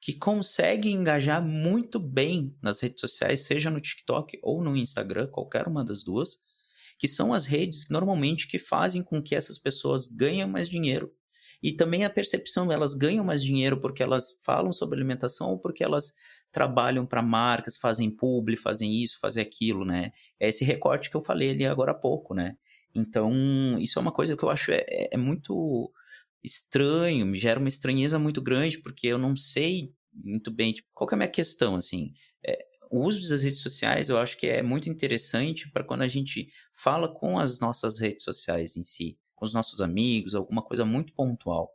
Speaker 2: que conseguem engajar muito bem nas redes sociais, seja no TikTok ou no Instagram, qualquer uma das duas, que são as redes normalmente que fazem com que essas pessoas ganhem mais dinheiro. E também a percepção, elas ganham mais dinheiro porque elas falam sobre alimentação ou porque elas trabalham para marcas, fazem publi, fazem isso, fazem aquilo, né? É esse recorte que eu falei ali agora há pouco, né? Então, isso é uma coisa que eu acho é, é muito estranho, me gera uma estranheza muito grande, porque eu não sei muito bem tipo, qual é a minha questão, assim. É, o uso das redes sociais eu acho que é muito interessante para quando a gente fala com as nossas redes sociais em si, com os nossos amigos, alguma coisa muito pontual.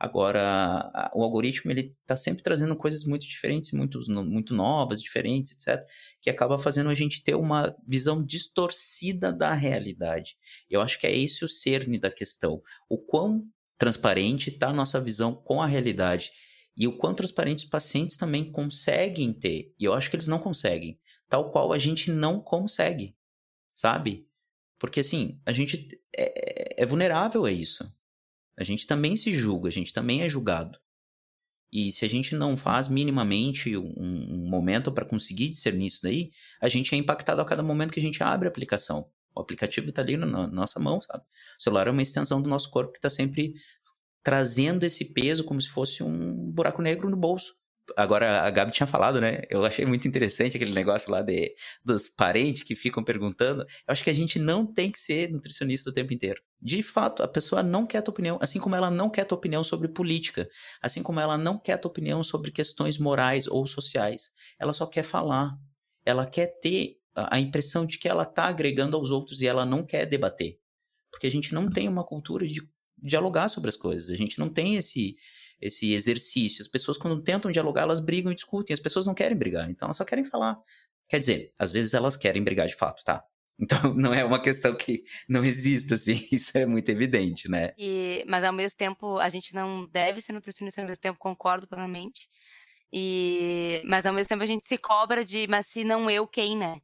Speaker 2: Agora, o algoritmo ele está sempre trazendo coisas muito diferentes, muito, muito novas, diferentes, etc., que acaba fazendo a gente ter uma visão distorcida da realidade. Eu acho que é esse o cerne da questão. O quão transparente está a nossa visão com a realidade. E o quão transparente os pacientes também conseguem ter. E eu acho que eles não conseguem. Tal qual a gente não consegue. Sabe? Porque assim, a gente é, é vulnerável a isso. A gente também se julga, a gente também é julgado. E se a gente não faz minimamente um, um momento para conseguir discernir isso daí, a gente é impactado a cada momento que a gente abre a aplicação. O aplicativo está ali na, nossa mão, sabe? O celular é uma extensão do nosso corpo que está sempre trazendo esse peso como se fosse um buraco negro no bolso. Agora, a Gabi tinha falado, né? Eu achei muito interessante aquele negócio lá de, dos parentes que ficam perguntando. Eu acho que a gente não tem que ser nutricionista o tempo inteiro. De fato, a pessoa não quer a tua opinião, assim como ela não quer a tua opinião sobre política, assim como ela não quer a tua opinião sobre questões morais ou sociais. Ela só quer falar. Ela quer ter a impressão de que ela está agregando aos outros e ela não quer debater. Porque a gente não tem uma cultura de dialogar sobre as coisas, a gente não tem esse, esse exercício. As pessoas, quando tentam dialogar, elas brigam e discutem. As pessoas não querem brigar, então elas só querem falar. Quer dizer, às vezes elas querem brigar de fato, tá? Então não é uma questão que não existe, assim, isso é muito evidente, né?
Speaker 1: E, mas ao mesmo tempo, a gente não deve ser nutricionista, ao mesmo tempo concordo plenamente. E, mas ao mesmo tempo a gente se cobra de, mas se não eu, quem, né?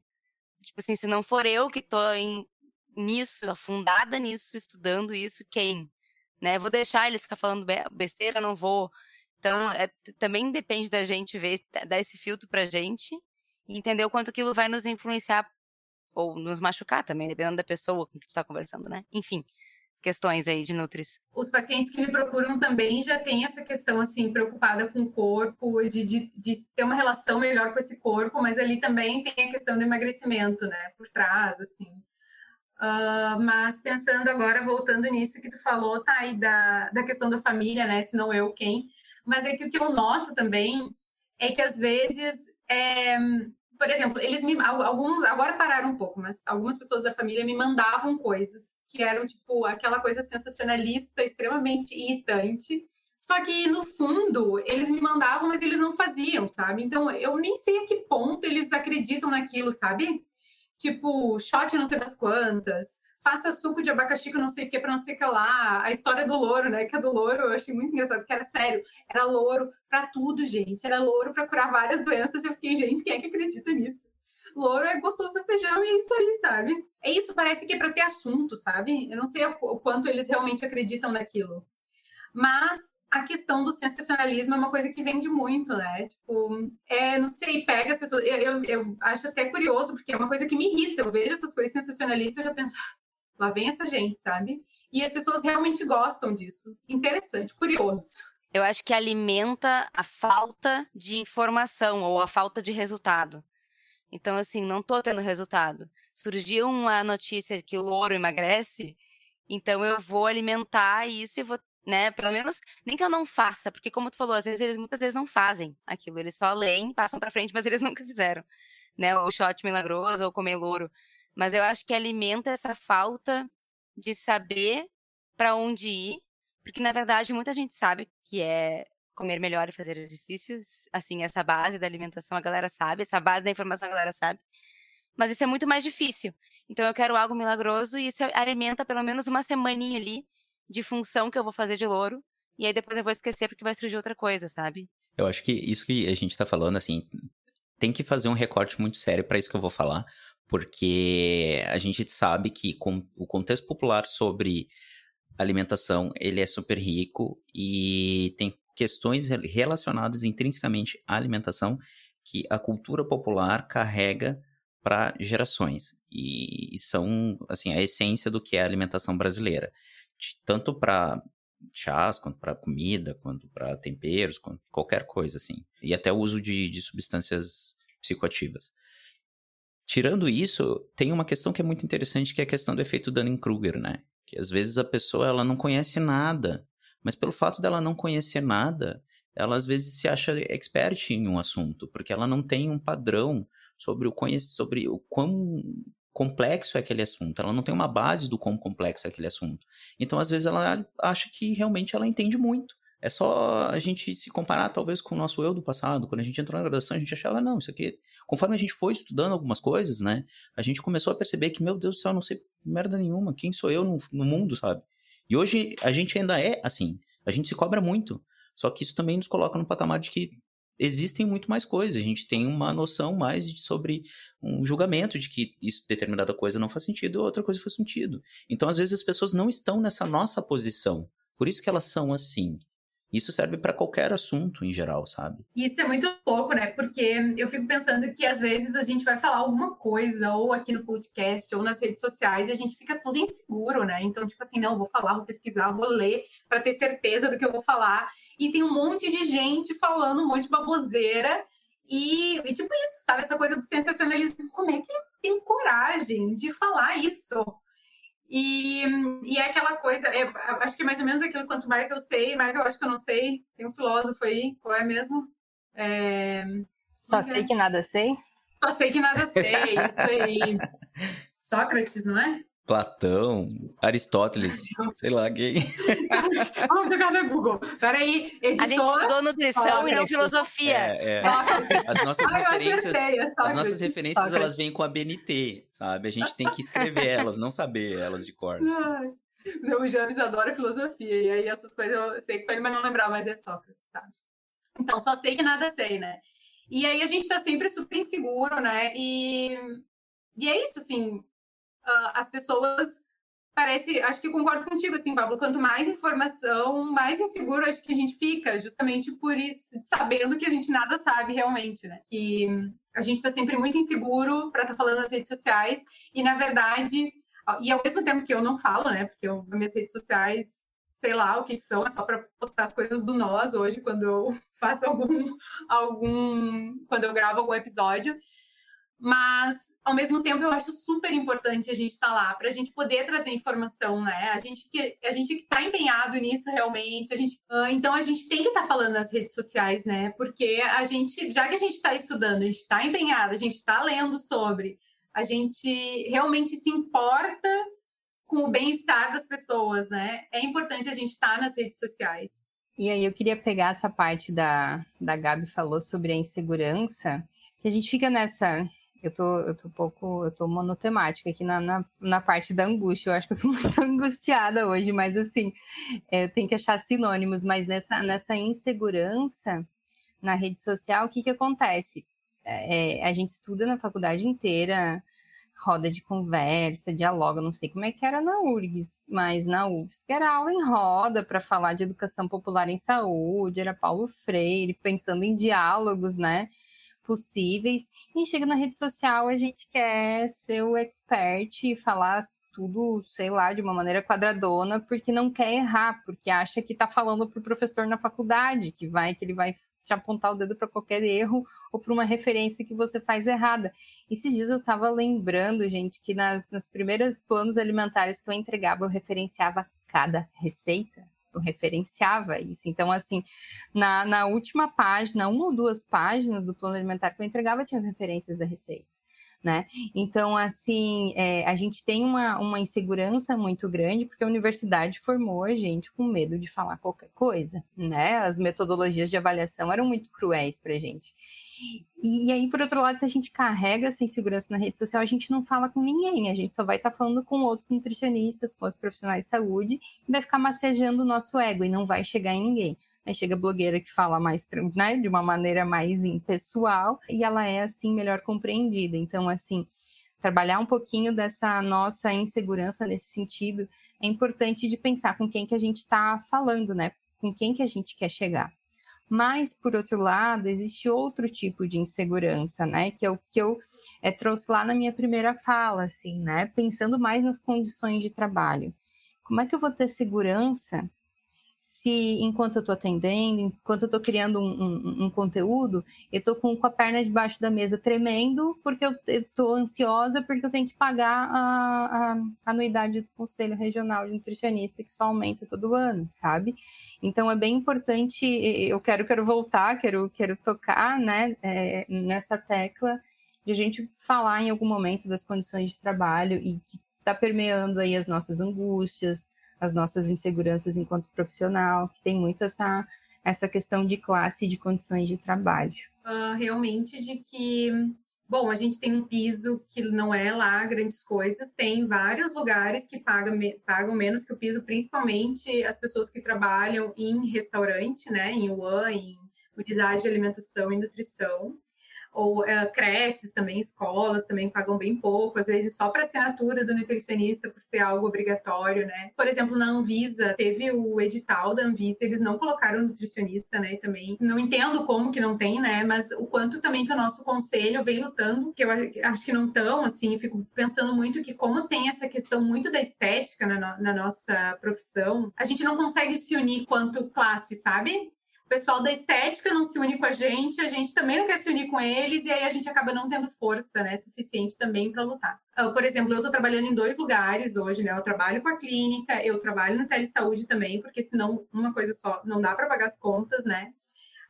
Speaker 1: Tipo assim, se não for eu que tô em, nisso, afundada nisso, estudando isso, quem? Né? Vou deixar eles ficar falando besteira, não vou. Então, é, também depende da gente ver, dar esse filtro pra gente e entender o quanto aquilo vai nos influenciar ou nos machucar também, dependendo da pessoa com que tu tá conversando, né? Enfim, questões aí de nutris.
Speaker 3: Os pacientes que me procuram também já têm essa questão, assim, preocupada com o corpo, de, de, de ter uma relação melhor com esse corpo, mas ali também tem a questão do emagrecimento, né, por trás, assim. Uh, mas pensando agora, voltando nisso que tu falou, tá aí da, da questão da família, né, se não eu, quem. Mas é que o que eu noto também é que às vezes é, por exemplo, eles me alguns agora pararam um pouco, mas algumas pessoas da família me mandavam coisas que eram tipo aquela coisa sensacionalista, extremamente irritante. Só que no fundo eles me mandavam, mas eles não faziam, sabe? Então eu nem sei a que ponto eles acreditam naquilo, sabe? Tipo, shot não sei das quantas, faça suco de abacaxi com não sei o que para não sei o que lá. A história do louro, né? Que a do louro eu achei muito engraçado, que era sério. Era louro para tudo, gente. Era louro para curar várias doenças. Eu fiquei, gente, quem é que acredita nisso? louro é gostoso feijão e é isso aí, sabe? É isso, parece que é para ter assunto, sabe? Eu não sei o quanto eles realmente acreditam naquilo. Mas a questão do sensacionalismo é uma coisa que vende muito, né? Tipo, é, não sei, pega as pessoas. Eu, eu, eu, acho até curioso, porque é uma coisa que me irrita. Eu vejo essas coisas sensacionalistas e eu já penso, ah, lá vem essa gente, sabe? E as pessoas realmente gostam disso. Interessante, curioso.
Speaker 1: Eu acho que alimenta a falta de informação ou a falta de resultado. Então, assim, não tô tendo resultado. Surgiu uma notícia que o louro emagrece, então eu vou alimentar isso e vou, né, pelo menos, nem que eu não faça, porque como tu falou, às vezes eles muitas vezes não fazem aquilo, eles só leem, passam para frente, mas eles nunca fizeram, né, o shot milagroso ou comer louro. Mas eu acho que alimenta essa falta de saber para onde ir, porque na verdade muita gente sabe que é comer melhor e fazer exercícios, assim, essa base da alimentação a galera sabe, essa base da informação a galera sabe. Mas isso é muito mais difícil. Então eu quero algo milagroso e isso alimenta pelo menos uma semaninha ali de função que eu vou fazer de louro. E aí depois eu vou esquecer porque vai surgir outra coisa, sabe?
Speaker 2: Eu acho que isso que a gente tá falando, assim, tem que fazer um recorte muito sério para isso que eu vou falar, porque a gente sabe que o contexto popular sobre alimentação ele é super rico e tem questões relacionadas intrinsecamente à alimentação que a cultura popular carrega para gerações. E são assim a essência do que é a alimentação brasileira. Tanto para chás quanto para comida quanto para temperos quanto qualquer coisa assim. E até o uso de, de substâncias psicoativas tirando isso tem uma questão que é muito interessante que é a questão do efeito Dunning-Kruger né que às vezes a pessoa ela não conhece nada, mas pelo fato dela não conhecer nada, ela às vezes se acha expert em um assunto, porque ela não tem um padrão sobre o conhece sobre o quão complexo é aquele assunto, ela não tem uma base do quão complexo é aquele assunto. Então, às vezes ela acha que realmente ela entende muito. É só a gente se comparar, talvez, com o nosso eu do passado. Quando a gente entrou na graduação, a gente achava, não, isso aqui. Conforme a gente foi estudando algumas coisas, né? A gente começou a perceber que, meu Deus do céu, não sei merda nenhuma. Quem sou eu no, no mundo, sabe? E hoje a gente ainda é assim. A gente se cobra muito. Só que isso também nos coloca no patamar de que existem muito mais coisas. A gente tem uma noção mais de, sobre um julgamento de que isso, determinada coisa não faz sentido ou outra coisa faz sentido. Então, às vezes, as pessoas não estão nessa nossa posição. Por isso que elas são assim. Isso serve para qualquer assunto em geral, sabe?
Speaker 3: Isso é muito louco, né? Porque eu fico pensando que às vezes a gente vai falar alguma coisa, ou aqui no podcast, ou nas redes sociais, e a gente fica tudo inseguro, né? Então, tipo assim, não, vou falar, vou pesquisar, vou ler para ter certeza do que eu vou falar. E tem um monte de gente falando um monte de baboseira. E, e tipo isso, sabe? Essa coisa do sensacionalismo. Como é que eles têm coragem de falar isso? E, e é aquela coisa, é, acho que é mais ou menos aquilo, quanto mais eu sei, mais eu acho que eu não sei. Tem um filósofo aí, qual é mesmo? É...
Speaker 4: Só sei que nada sei?
Speaker 3: Só sei que nada sei, isso aí. Sócrates, não é?
Speaker 2: Platão, Aristóteles, sei lá quem.
Speaker 3: Vamos jogar no Google. Peraí, editor.
Speaker 1: A gente estudou nutrição e não filosofia.
Speaker 2: É, é. As nossas Ai, referências, as nossas referências elas vêm com a BNT, sabe? A gente tem que escrever elas, não saber elas de cor. Assim.
Speaker 3: O James adora filosofia, e aí essas coisas eu sei com ele, mas não lembrar, mas é Sócrates, sabe? Então, só sei que nada sei, né? E aí a gente tá sempre super inseguro, né? E, e é isso, assim, uh, as pessoas parece, acho que concordo contigo, assim, Pablo, quanto mais informação, mais inseguro acho que a gente fica, justamente por isso, sabendo que a gente nada sabe realmente, né? Que a gente está sempre muito inseguro para estar tá falando nas redes sociais e, na verdade, e ao mesmo tempo que eu não falo, né? Porque eu, minhas redes sociais, sei lá o que, que são, é só para postar as coisas do nós hoje, quando eu faço algum, algum, quando eu gravo algum episódio, mas ao mesmo tempo eu acho super importante a gente estar tá lá para a gente poder trazer informação, né? A gente que a gente que está empenhado nisso realmente, a gente uh, então a gente tem que estar tá falando nas redes sociais, né? Porque a gente, já que a gente está estudando, a gente está empenhado, a gente está lendo sobre, a gente realmente se importa com o bem-estar das pessoas, né? É importante a gente estar tá nas redes sociais.
Speaker 4: E aí eu queria pegar essa parte da, da Gabi falou sobre a insegurança, que a gente fica nessa eu tô, eu tô um pouco, eu tô monotemática aqui na, na, na, parte da angústia. Eu acho que eu tô muito angustiada hoje, mas assim, é, eu tenho que achar sinônimos, mas nessa, nessa insegurança na rede social, o que que acontece? é, a gente estuda na faculdade inteira, roda de conversa, dialoga, não sei como é que era na URGS, mas na UFSC era aula em roda para falar de educação popular em saúde, era Paulo Freire, pensando em diálogos, né? Possíveis. E chega na rede social, a gente quer ser o expert e falar tudo, sei lá, de uma maneira quadradona, porque não quer errar, porque acha que está falando para o professor na faculdade, que vai que ele vai te apontar o dedo para qualquer erro ou para uma referência que você faz errada. Esses dias eu estava lembrando, gente, que nas, nas primeiros planos alimentares que eu entregava, eu referenciava cada receita referenciava isso. Então, assim, na, na última página, uma ou duas páginas do plano alimentar que eu entregava tinha as referências da receita. Né? Então, assim, é, a gente tem uma, uma insegurança muito grande, porque a universidade formou a gente com medo de falar qualquer coisa, né? As metodologias de avaliação eram muito cruéis para a gente. E, e, aí, por outro lado, se a gente carrega essa insegurança na rede social, a gente não fala com ninguém, a gente só vai estar tá falando com outros nutricionistas, com os profissionais de saúde, e vai ficar massageando o nosso ego e não vai chegar em ninguém. Aí chega a blogueira que fala mais, né, de uma maneira mais impessoal, e ela é, assim, melhor compreendida. Então, assim, trabalhar um pouquinho dessa nossa insegurança nesse sentido é importante de pensar com quem que a gente está falando, né? Com quem que a gente quer chegar. Mas, por outro lado, existe outro tipo de insegurança, né? Que é o que eu é, trouxe lá na minha primeira fala, assim, né? Pensando mais nas condições de trabalho. Como é que eu vou ter segurança se enquanto eu estou atendendo, enquanto eu estou criando um, um, um, conteúdo, eu estou com, com, a perna debaixo da mesa tremendo, porque eu estou ansiosa, porque eu tenho que pagar a, a, anuidade do Conselho Regional de Nutricionista, que só aumenta todo ano, sabe? Então é bem importante, eu quero, quero voltar, quero, quero tocar né, é, nessa tecla de a gente falar em algum momento das condições de trabalho e que está permeando aí as nossas angústias, as nossas inseguranças enquanto profissional, que tem muito essa, essa questão de classe e de condições de trabalho.
Speaker 3: Uh, realmente de que, bom, a gente tem um piso que não é lá grandes coisas, tem vários lugares que pagam, pagam menos que o piso, principalmente as pessoas que trabalham em restaurante, né, em UAN, em unidade de alimentação e nutrição ou uh, creches também, escolas também pagam bem pouco, às vezes só para assinatura do nutricionista, por ser algo obrigatório, né? Por exemplo, na Anvisa, teve o edital da Anvisa, eles não colocaram nutricionista, né? Também não entendo como que não tem, né? Mas o quanto também que o nosso conselho vem lutando, que eu acho que não tão, assim, fico pensando muito que como tem essa questão muito da estética na, na nossa profissão, a gente não consegue se unir quanto classe, sabe? O pessoal da estética não se une com a gente, a gente também não quer se unir com eles, e aí a gente acaba não tendo força né, suficiente também para lutar. Uh, por exemplo, eu estou trabalhando em dois lugares hoje, né? Eu trabalho com a clínica, eu trabalho na telesaúde também, porque senão uma coisa só não dá para pagar as contas, né?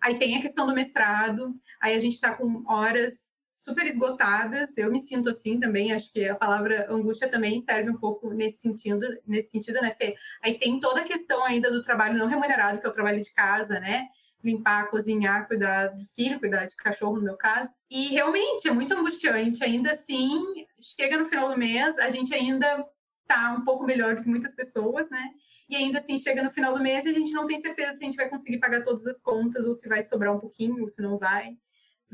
Speaker 3: Aí tem a questão do mestrado, aí a gente está com horas super esgotadas. Eu me sinto assim também. Acho que a palavra angústia também serve um pouco nesse sentido, nesse sentido, né, Fê? Aí tem toda a questão ainda do trabalho não remunerado, que é o trabalho de casa, né? Limpar, cozinhar, cuidar de filho, cuidar de cachorro, no meu caso. E realmente é muito angustiante. Ainda assim, chega no final do mês, a gente ainda tá um pouco melhor do que muitas pessoas, né? E ainda assim, chega no final do mês e a gente não tem certeza se a gente vai conseguir pagar todas as contas ou se vai sobrar um pouquinho ou se não vai.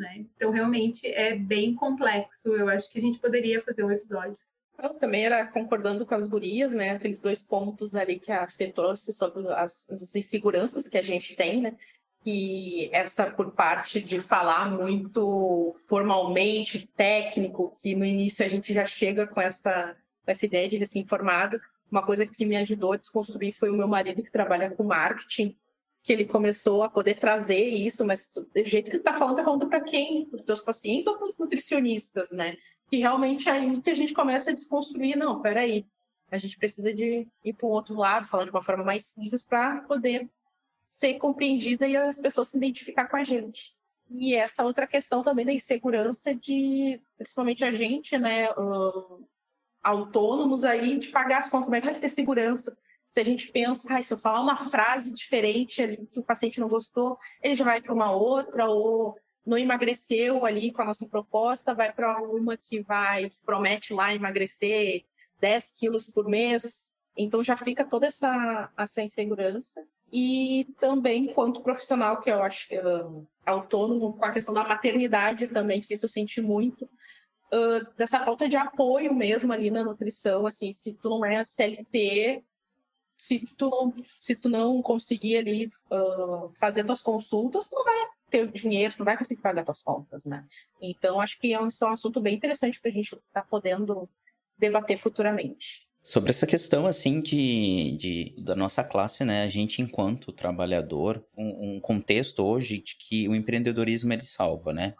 Speaker 3: Né? Então, realmente é bem complexo. Eu acho que a gente poderia fazer um episódio.
Speaker 5: Eu também era concordando com as gurias, né? Aqueles dois pontos ali que a Fê trouxe sobre as, as inseguranças que a gente tem, né? E essa por parte de falar muito formalmente, técnico, que no início a gente já chega com essa, com essa ideia de ser informado. Uma coisa que me ajudou a desconstruir foi o meu marido que trabalha com marketing que ele começou a poder trazer isso, mas do jeito que ele está falando, está falando para quem? Para os pacientes ou para os nutricionistas, né? Que realmente é aí que a gente começa a desconstruir, não, peraí, a gente precisa de ir para um outro lado, falar de uma forma mais simples para poder ser compreendida e as pessoas se identificar com a gente. E essa outra questão também da insegurança de, principalmente a gente, né, uh, autônomos aí, de pagar as contas, como é que vai ter segurança? Se a gente pensa, ah, se eu falar uma frase diferente ali que o paciente não gostou, ele já vai para uma outra, ou não emagreceu ali com a nossa proposta, vai para uma que vai, que promete lá emagrecer 10 quilos por mês. Então já fica toda essa, essa insegurança. e também quanto profissional, que eu acho que autônomo, com a questão da maternidade também, que isso eu senti muito, uh, dessa falta de apoio mesmo ali na nutrição, assim, se tu não é CLT, se tu não, se tu não conseguir ali uh, fazer tuas consultas, tu vai ter dinheiro, tu não vai conseguir pagar tuas contas, né? Então, acho que é um, é um assunto bem interessante para a gente estar tá podendo debater futuramente.
Speaker 2: Sobre essa questão, assim, de, de, da nossa classe, né? A gente, enquanto trabalhador, um, um, contexto hoje de que o empreendedorismo, ele salva, né?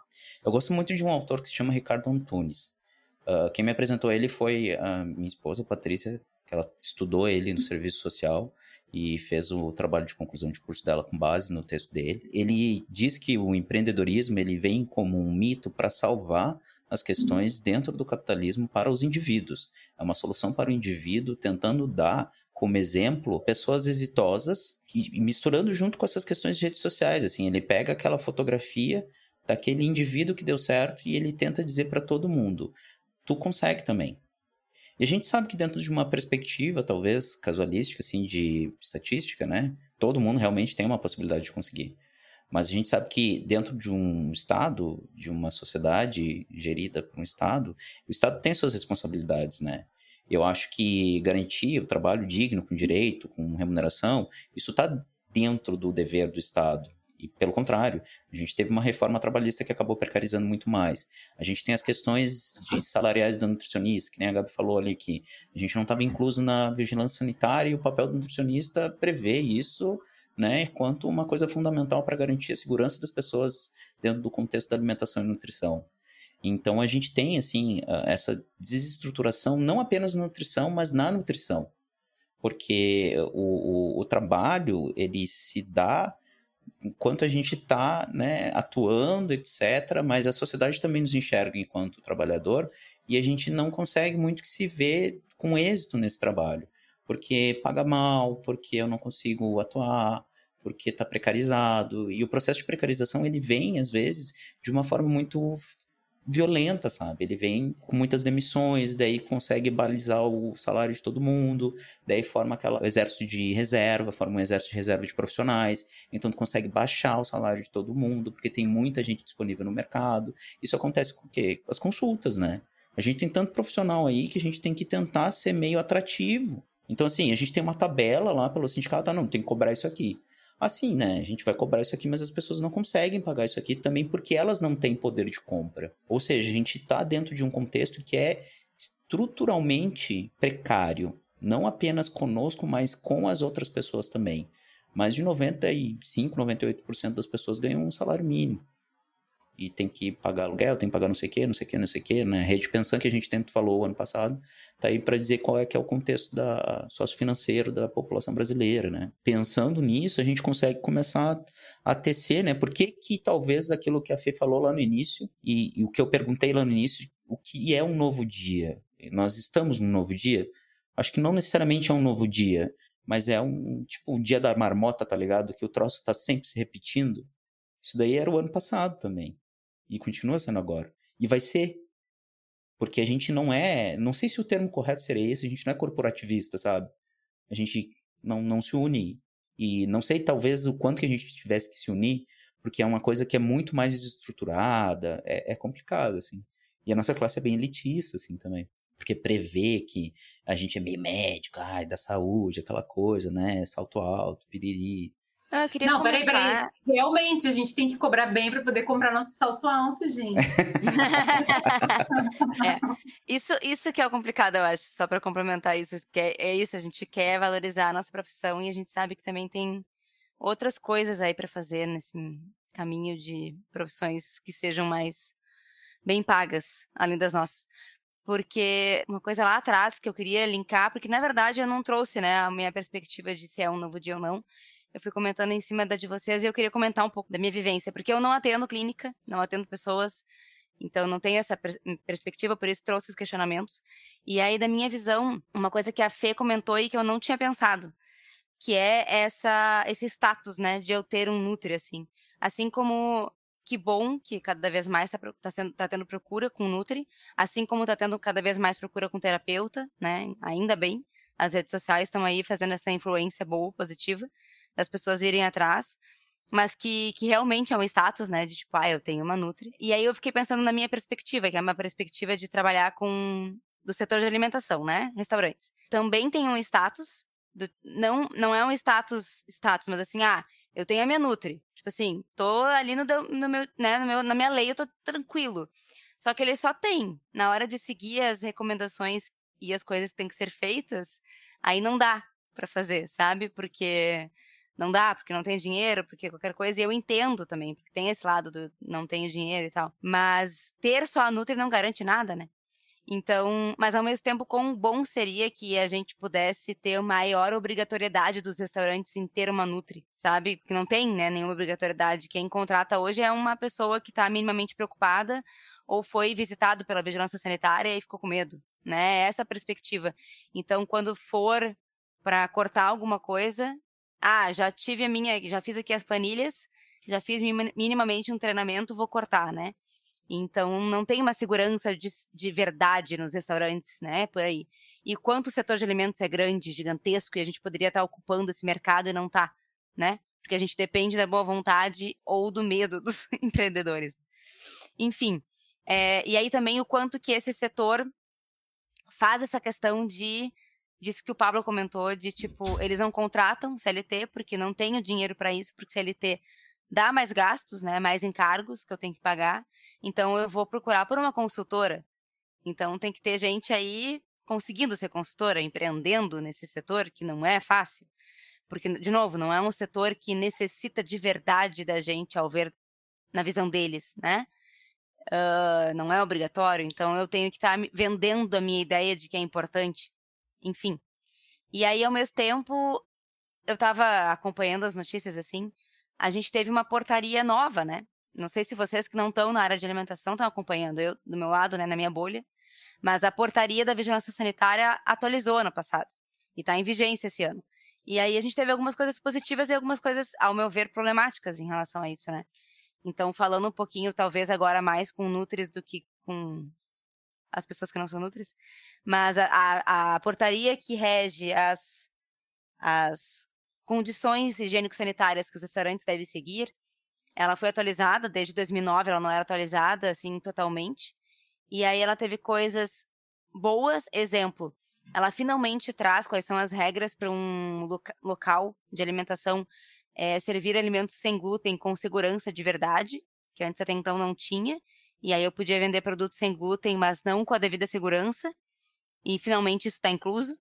Speaker 2: Eu gosto muito de um autor que se chama Ricardo Antunes. Uh, quem me apresentou ele foi a minha esposa, Patrícia, que ela estudou ele no serviço social e fez o trabalho de conclusão de curso dela com base no texto dele. Ele diz que o empreendedorismo ele vem como um mito para salvar as questões dentro do capitalismo para os indivíduos. É uma solução para o indivíduo tentando dar como exemplo pessoas exitosas e misturando junto com essas questões de redes sociais, assim, ele pega aquela fotografia daquele indivíduo que deu certo e ele tenta dizer para todo mundo, tu consegue também. E a gente sabe que dentro de uma perspectiva, talvez casualística, assim, de estatística, né? Todo mundo realmente tem uma possibilidade de conseguir. Mas a gente sabe que dentro de um Estado, de uma sociedade gerida por um Estado, o Estado tem suas responsabilidades, né? Eu acho que garantir o trabalho digno, com direito, com remuneração, isso está dentro do dever do Estado. E pelo contrário, a gente teve uma reforma trabalhista que acabou precarizando muito mais. A gente tem as questões de salariais do nutricionista, que nem a Gabi falou ali que a gente não estava incluso na vigilância sanitária e o papel do nutricionista prevê isso né, quanto uma coisa fundamental para garantir a segurança das pessoas dentro do contexto da alimentação e nutrição. Então a gente tem assim essa desestruturação não apenas na nutrição, mas na nutrição, porque o, o, o trabalho ele se dá enquanto a gente está né, atuando, etc., mas a sociedade também nos enxerga enquanto trabalhador e a gente não consegue muito que se ver com êxito nesse trabalho, porque paga mal, porque eu não consigo atuar, porque está precarizado. E o processo de precarização ele vem, às vezes, de uma forma muito violenta, sabe? Ele vem com muitas demissões, daí consegue balizar o salário de todo mundo, daí forma aquela exército de reserva, forma um exército de reserva de profissionais, então consegue baixar o salário de todo mundo, porque tem muita gente disponível no mercado. Isso acontece com o quê? As consultas, né? A gente tem tanto profissional aí que a gente tem que tentar ser meio atrativo. Então, assim, a gente tem uma tabela lá pelo sindicato, ah, não, tem que cobrar isso aqui assim, né? A gente vai cobrar isso aqui, mas as pessoas não conseguem pagar isso aqui também porque elas não têm poder de compra. Ou seja, a gente está dentro de um contexto que é estruturalmente precário, não apenas conosco, mas com as outras pessoas também. Mais de 95, 98% das pessoas ganham um salário mínimo e tem que pagar aluguel, tem que pagar não sei o que, não sei o que, não sei o que, né? Rede pensão que a gente sempre falou ano passado, tá aí para dizer qual é que é o contexto da sócio-financeiro da população brasileira, né? Pensando nisso, a gente consegue começar a tecer, né? Por que que talvez aquilo que a Fê falou lá no início e, e o que eu perguntei lá no início, o que é um novo dia? Nós estamos num novo dia? Acho que não necessariamente é um novo dia, mas é um tipo o dia da marmota, tá ligado? Que o troço tá sempre se repetindo. Isso daí era o ano passado também. E continua sendo agora. E vai ser. Porque a gente não é. Não sei se o termo correto seria esse, a gente não é corporativista, sabe? A gente não, não se une. E não sei, talvez, o quanto que a gente tivesse que se unir, porque é uma coisa que é muito mais desestruturada, é, é complicado, assim. E a nossa classe é bem elitista, assim, também. Porque prevê que a gente é meio médico, ai, da saúde, aquela coisa, né? Salto alto, piriri.
Speaker 1: Ah, queria
Speaker 3: Não,
Speaker 1: comentar...
Speaker 3: peraí, peraí. Realmente, a gente tem que cobrar bem para poder comprar nosso salto alto, gente.
Speaker 1: é. Isso, isso que é o complicado, eu acho, só para complementar isso, que é, é, isso, a gente quer valorizar a nossa profissão e a gente sabe que também tem outras coisas aí para fazer nesse caminho de profissões que sejam mais bem pagas, além das nossas. Porque uma coisa lá atrás que eu queria linkar, porque na verdade eu não trouxe, né, a minha perspectiva de se é um novo dia ou não, eu fui comentando em cima da de vocês e eu queria comentar um pouco da minha vivência, porque eu não atendo clínica, não atendo pessoas, então não tenho essa hum, perspectiva, por isso trouxe os questionamentos. E aí, da minha visão, uma coisa que a Fê comentou e que eu não tinha pensado, que é essa, esse status, né, de eu ter um Nutri, assim. Assim como que bom que cada vez mais está tá sendo, tá tendo procura com Nutri, assim como está tendo cada vez mais procura com terapeuta, né, ainda bem. As redes sociais estão aí fazendo essa influência boa, positiva das pessoas irem atrás, mas que, que realmente é um status, né? De tipo, ah, eu tenho uma Nutri. E aí eu fiquei pensando na minha perspectiva, que é uma perspectiva de trabalhar com do setor de alimentação, né? Restaurantes. Também tem um status, do, não, não é um status, status, mas assim, ah, eu tenho a minha Nutri. Tipo assim, tô ali no, no meu, né, no meu, na minha lei, eu tô tranquilo. Só que ele só tem. Na hora de seguir as recomendações e as coisas que têm que ser feitas, aí não dá para fazer, sabe? Porque não dá, porque não tem dinheiro, porque qualquer coisa. E eu entendo também, porque tem esse lado do não tenho dinheiro e tal. Mas ter só a Nutri não garante nada, né? Então, mas ao mesmo tempo, quão bom seria que a gente pudesse ter maior obrigatoriedade dos restaurantes em ter uma Nutri, sabe? Que não tem, né, nenhuma obrigatoriedade. Quem contrata hoje é uma pessoa que está minimamente preocupada ou foi visitado pela vigilância sanitária e ficou com medo, né? É essa perspectiva. Então, quando for para cortar alguma coisa, ah, já tive a minha, já fiz aqui as planilhas, já fiz minimamente um treinamento, vou cortar, né? Então, não tem uma segurança de, de verdade nos restaurantes, né? Por aí. E quanto o setor de alimentos é grande, gigantesco, e a gente poderia estar ocupando esse mercado e não tá, né? Porque a gente depende da boa vontade ou do medo dos empreendedores. Enfim, é, e aí também o quanto que esse setor faz essa questão de disso que o Pablo comentou, de tipo, eles não contratam CLT porque não tem o dinheiro para isso, porque CLT dá mais gastos, né, mais encargos que eu tenho que pagar. Então eu vou procurar por uma consultora. Então tem que ter gente aí conseguindo ser consultora, empreendendo nesse setor, que não é fácil. Porque, de novo, não é um setor que necessita de verdade da gente ao ver na visão deles, né? Uh, não é obrigatório, então eu tenho que estar tá vendendo a minha ideia de que é importante. Enfim. E aí, ao mesmo tempo, eu estava acompanhando as notícias assim, a gente teve uma portaria nova, né? Não sei se vocês que não estão na área de alimentação estão acompanhando, eu do meu lado, né, na minha bolha, mas a portaria da vigilância sanitária atualizou ano passado e está em vigência esse ano. E aí a gente teve algumas coisas positivas e algumas coisas, ao meu ver, problemáticas em relação a isso, né? Então, falando um pouquinho, talvez agora mais com Nutris do que com as pessoas que não são Nutris, mas a, a, a portaria que rege as, as condições higiênico-sanitárias que os restaurantes devem seguir, ela foi atualizada desde 2009, ela não era atualizada assim totalmente. E aí ela teve coisas boas, exemplo, ela finalmente traz quais são as regras para um loca local de alimentação é, servir alimentos sem glúten com segurança de verdade, que antes até então não tinha. E aí eu podia vender produtos sem glúten, mas não com a devida segurança. E finalmente isso está incluso.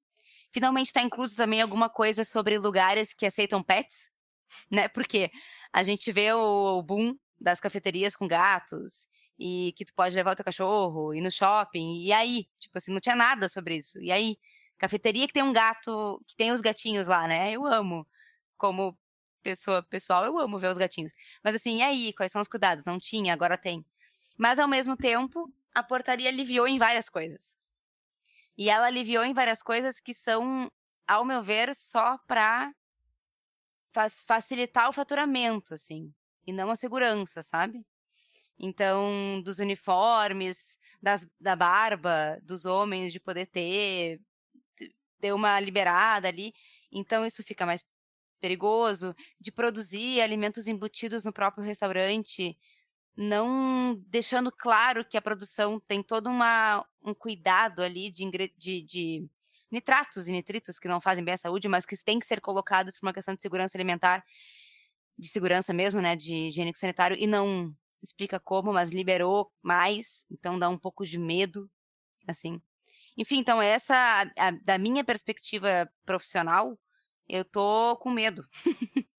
Speaker 1: Finalmente está incluso também alguma coisa sobre lugares que aceitam pets, né? Porque a gente vê o boom das cafeterias com gatos e que tu pode levar o teu cachorro e no shopping. E aí, tipo assim, não tinha nada sobre isso. E aí, cafeteria que tem um gato, que tem os gatinhos lá, né? Eu amo. Como pessoa pessoal, eu amo ver os gatinhos. Mas assim, e aí, quais são os cuidados? Não tinha, agora tem. Mas ao mesmo tempo, a portaria aliviou em várias coisas. E ela aliviou em várias coisas que são, ao meu ver, só para fa facilitar o faturamento, assim, e não a segurança, sabe? Então, dos uniformes, das, da barba, dos homens de poder ter, deu uma liberada ali. Então, isso fica mais perigoso, de produzir alimentos embutidos no próprio restaurante, não deixando claro que a produção tem todo uma, um cuidado ali de, de, de nitratos e nitritos que não fazem bem à saúde, mas que têm que ser colocados por uma questão de segurança alimentar, de segurança mesmo, né, de higiênico sanitário, e não explica como, mas liberou mais, então dá um pouco de medo, assim. Enfim, então essa, a, da minha perspectiva profissional, eu tô com medo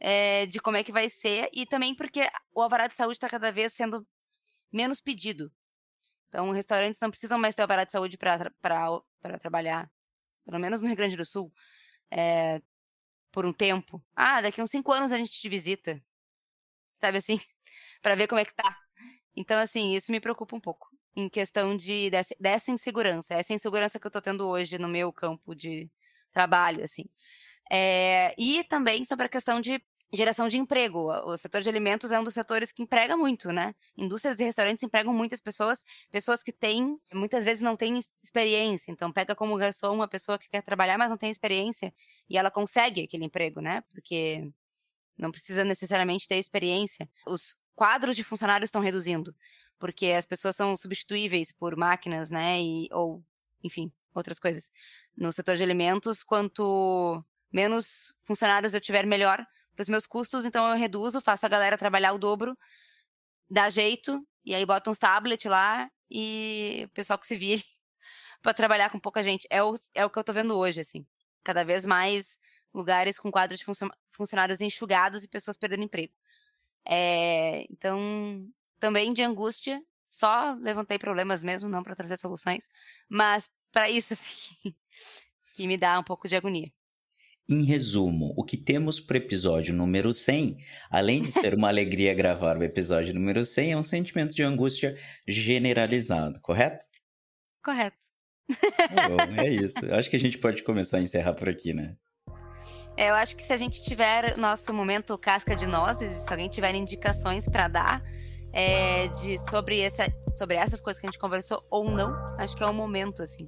Speaker 1: é, de como é que vai ser, e também porque o alvará de saúde está cada vez sendo menos pedido. Então, restaurantes não precisam mais ter alvará de saúde para trabalhar, pelo menos no Rio Grande do Sul, é, por um tempo. Ah, daqui uns cinco anos a gente te visita. Sabe assim? para ver como é que tá. Então, assim, isso me preocupa um pouco. Em questão de dessa, dessa insegurança. Essa insegurança que eu tô tendo hoje no meu campo de trabalho, assim. É, e também sobre a questão de geração de emprego. O setor de alimentos é um dos setores que emprega muito, né? Indústrias e restaurantes empregam muitas pessoas, pessoas que têm, muitas vezes não têm experiência. Então, pega como garçom uma pessoa que quer trabalhar, mas não tem experiência, e ela consegue aquele emprego, né? Porque não precisa necessariamente ter experiência. Os quadros de funcionários estão reduzindo, porque as pessoas são substituíveis por máquinas, né? E, ou, enfim, outras coisas. No setor de alimentos, quanto menos funcionários eu tiver, melhor os meus custos, então eu reduzo, faço a galera trabalhar o dobro, dá jeito, e aí boto uns tablet lá e o pessoal que se vire para trabalhar com pouca gente. É o, é o que eu tô vendo hoje, assim. Cada vez mais lugares com quadros de funcionários enxugados e pessoas perdendo emprego. É, então, também de angústia, só levantei problemas mesmo, não para trazer soluções, mas para isso, assim, que me dá um pouco de agonia.
Speaker 2: Em resumo, o que temos para o episódio número 100, além de ser uma alegria gravar o episódio número 100, é um sentimento de angústia generalizado, correto?
Speaker 1: Correto.
Speaker 2: Bom, é isso. Eu acho que a gente pode começar a encerrar por aqui, né?
Speaker 1: É, eu acho que se a gente tiver nosso momento casca de nozes, se alguém tiver indicações para dar é, de, sobre, essa, sobre essas coisas que a gente conversou ou não, acho que é o momento, assim.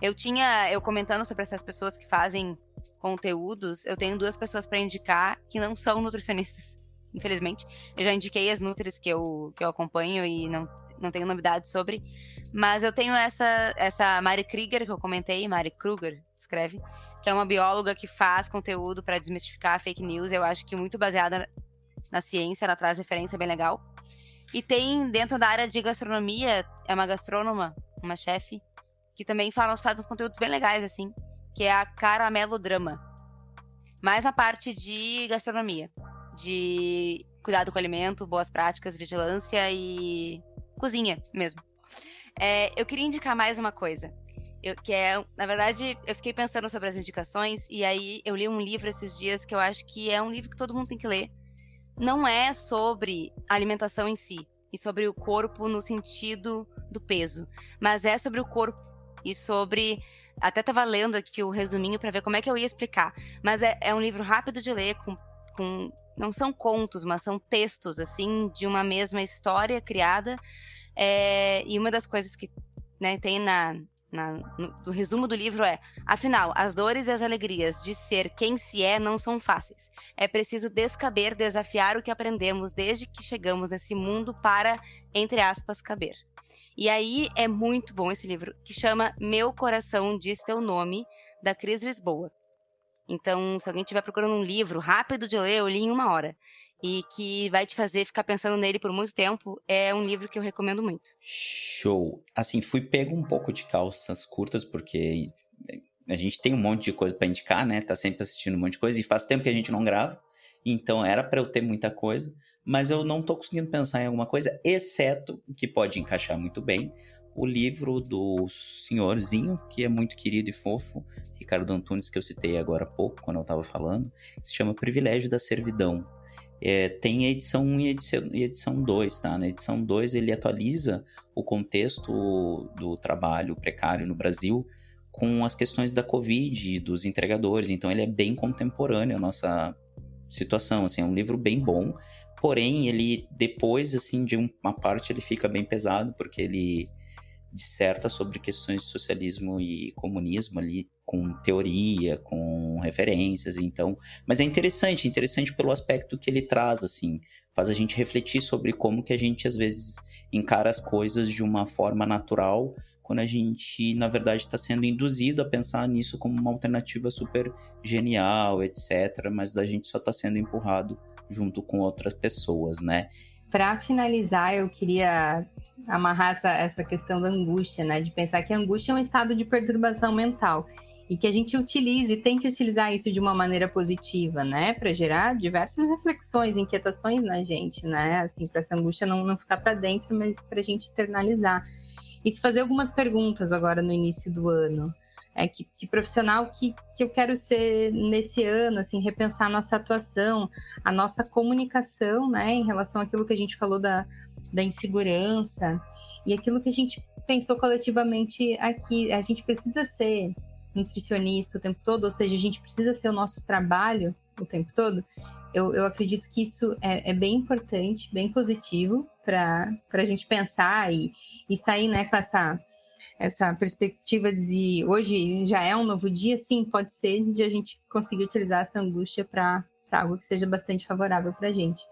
Speaker 1: Eu tinha, eu comentando sobre essas pessoas que fazem conteúdos, eu tenho duas pessoas para indicar que não são nutricionistas, infelizmente. Eu já indiquei as Nutris que eu, que eu acompanho e não, não tenho novidades sobre. Mas eu tenho essa, essa Mari Krieger que eu comentei, Mari Kruger, escreve, que é uma bióloga que faz conteúdo para desmistificar fake news. Eu acho que muito baseada na ciência, ela traz referência bem legal. E tem, dentro da área de gastronomia, é uma gastrônoma, uma chefe, que também fala, faz uns conteúdos bem legais, assim que é a Caramelodrama. Mais na parte de gastronomia, de cuidado com o alimento, boas práticas, vigilância e cozinha mesmo. É, eu queria indicar mais uma coisa. Eu, que é, na verdade, eu fiquei pensando sobre as indicações e aí eu li um livro esses dias que eu acho que é um livro que todo mundo tem que ler. Não é sobre alimentação em si e sobre o corpo no sentido do peso, mas é sobre o corpo e sobre até tava lendo aqui o resuminho para ver como é que eu ia explicar. Mas é, é um livro rápido de ler, com, com. Não são contos, mas são textos, assim, de uma mesma história criada. É, e uma das coisas que né, tem na, na, no, no, resumo do livro é: afinal, as dores e as alegrias de ser quem se é não são fáceis. É preciso descaber, desafiar o que aprendemos desde que chegamos nesse mundo para, entre aspas, caber. E aí é muito bom esse livro, que chama Meu Coração Diz Teu Nome, da Cris Lisboa. Então, se alguém estiver procurando um livro rápido de ler, eu li em uma hora. E que vai te fazer ficar pensando nele por muito tempo, é um livro que eu recomendo muito.
Speaker 2: Show! Assim, fui pego um pouco de calças curtas, porque a gente tem um monte de coisa para indicar, né? Tá sempre assistindo um monte de coisa, e faz tempo que a gente não grava. Então era para eu ter muita coisa, mas eu não tô conseguindo pensar em alguma coisa, exceto que pode encaixar muito bem o livro do senhorzinho, que é muito querido e fofo, Ricardo Antunes, que eu citei agora há pouco, quando eu estava falando, se chama Privilégio da Servidão. É, tem a edição 1 e edição, e edição 2, tá? Na edição 2 ele atualiza o contexto do trabalho precário no Brasil com as questões da Covid e dos entregadores, então ele é bem contemporâneo à nossa situação, assim, é um livro bem bom, porém ele depois assim de uma parte ele fica bem pesado porque ele disserta sobre questões de socialismo e comunismo ali com teoria, com referências, então, mas é interessante, interessante pelo aspecto que ele traz assim, faz a gente refletir sobre como que a gente às vezes encara as coisas de uma forma natural quando a gente, na verdade, está sendo induzido a pensar nisso como uma alternativa super genial, etc. Mas a gente só está sendo empurrado junto com outras pessoas, né?
Speaker 4: Para finalizar, eu queria amarrar essa, essa questão da angústia, né? De pensar que a angústia é um estado de perturbação mental e que a gente utilize, tente utilizar isso de uma maneira positiva, né, para gerar diversas reflexões, inquietações na gente, né, assim, para essa angústia não, não ficar para dentro, mas para a gente externalizar e se fazer algumas perguntas agora no início do ano. É, que, que, profissional que, que eu quero ser nesse ano, assim, repensar a nossa atuação, a nossa comunicação, né, em relação àquilo que a gente falou da, da insegurança e aquilo que a gente pensou coletivamente aqui. A gente precisa ser nutricionista o tempo todo, ou seja, a gente precisa ser o nosso trabalho o tempo todo, eu, eu acredito que isso é, é bem importante, bem positivo para a gente pensar e, e sair né, com essa, essa perspectiva de hoje já é um novo dia, sim, pode ser de a gente conseguir utilizar essa angústia para algo que seja bastante favorável para a gente.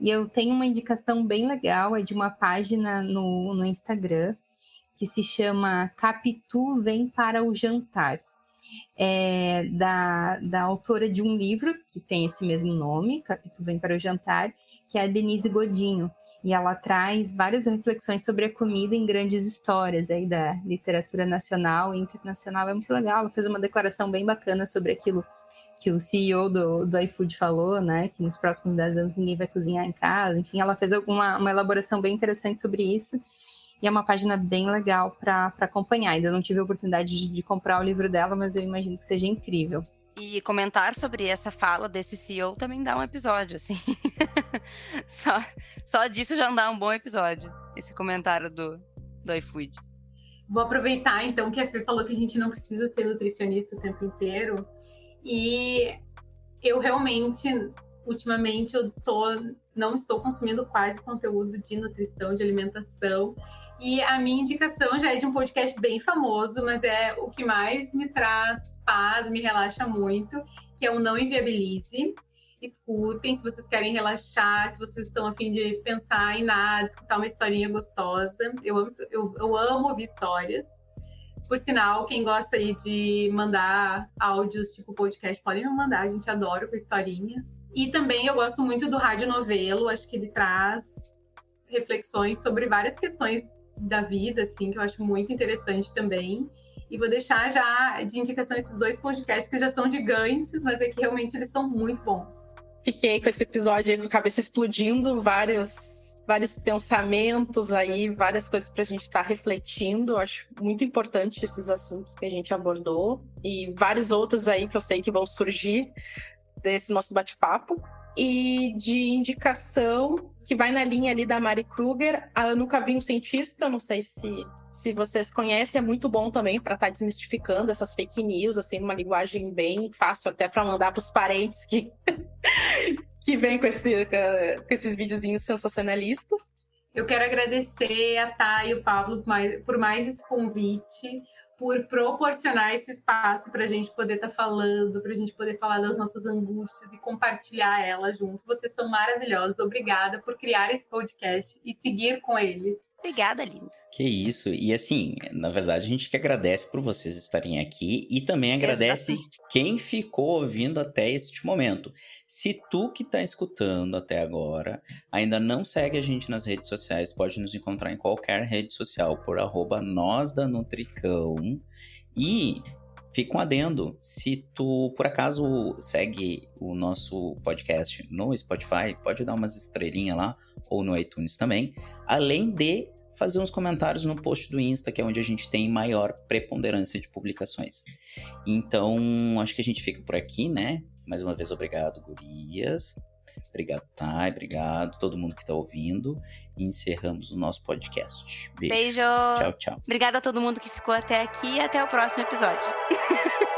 Speaker 4: E eu tenho uma indicação bem legal, é de uma página no, no Instagram que se chama Capitu Vem para o Jantar. É da, da autora de um livro que tem esse mesmo nome, Capitu Vem para o Jantar, que é a Denise Godinho. E ela traz várias reflexões sobre a comida em grandes histórias aí da literatura nacional e internacional. É muito legal. Ela fez uma declaração bem bacana sobre aquilo que o CEO do, do iFood falou, né? Que nos próximos 10 anos ninguém vai cozinhar em casa. Enfim, ela fez alguma, uma elaboração bem interessante sobre isso. E é uma página bem legal para acompanhar. Ainda não tive a oportunidade de, de comprar o livro dela, mas eu imagino que seja incrível.
Speaker 1: E comentar sobre essa fala desse CEO também dá um episódio, assim. só, só disso já dá um bom episódio, esse comentário do, do iFood.
Speaker 3: Vou aproveitar, então, que a Fê falou que a gente não precisa ser nutricionista o tempo inteiro. E eu realmente, ultimamente, eu tô, não estou consumindo quase conteúdo de nutrição, de alimentação. E a minha indicação já é de um podcast bem famoso, mas é o que mais me traz paz, me relaxa muito, que é o Não Inviabilize. Escutem se vocês querem relaxar, se vocês estão a fim de pensar em nada, escutar uma historinha gostosa. Eu amo, eu, eu amo ouvir histórias. Por sinal, quem gosta aí de mandar áudios tipo podcast, podem me mandar, a gente adora com historinhas. E também eu gosto muito do Rádio Novelo, acho que ele traz reflexões sobre várias questões da vida, assim, que eu acho muito interessante também. E vou deixar já de indicação esses dois podcasts que já são gigantes, mas é que realmente eles são muito bons.
Speaker 5: Fiquei com esse episódio aí com a cabeça explodindo, várias vários pensamentos aí, várias coisas para a gente estar tá refletindo. Acho muito importante esses assuntos que a gente abordou e vários outros aí que eu sei que vão surgir desse nosso bate-papo. E de indicação que vai na linha ali da Mari Kruger, eu nunca vi um cientista, não sei se, se vocês conhecem, é muito bom também para estar tá desmistificando essas fake news, assim, numa linguagem bem fácil até para mandar para os parentes que que vem com, esse, com esses videozinhos sensacionalistas.
Speaker 3: Eu quero agradecer a Thay e o Pablo por mais esse convite, por proporcionar esse espaço para a gente poder estar tá falando, para a gente poder falar das nossas angústias e compartilhar ela junto. Vocês são maravilhosos. Obrigada por criar esse podcast e seguir com ele.
Speaker 1: Obrigada, linda.
Speaker 2: Que isso. E assim, na verdade, a gente que agradece por vocês estarem aqui e também agradece Exatamente. quem ficou ouvindo até este momento. Se tu que está escutando até agora ainda não segue a gente nas redes sociais, pode nos encontrar em qualquer rede social por arroba nós da Nutricão. E Fica um adendo. Se tu, por acaso, segue o nosso podcast no Spotify, pode dar umas estrelinhas lá, ou no iTunes também. Além de fazer uns comentários no post do Insta, que é onde a gente tem maior preponderância de publicações. Então, acho que a gente fica por aqui, né? Mais uma vez, obrigado, gurias. Obrigado, Thay. Obrigado todo mundo que está ouvindo. E encerramos o nosso podcast.
Speaker 1: Beijo. Beijo.
Speaker 2: Tchau, tchau.
Speaker 1: Obrigada a todo mundo que ficou até aqui e até o próximo episódio.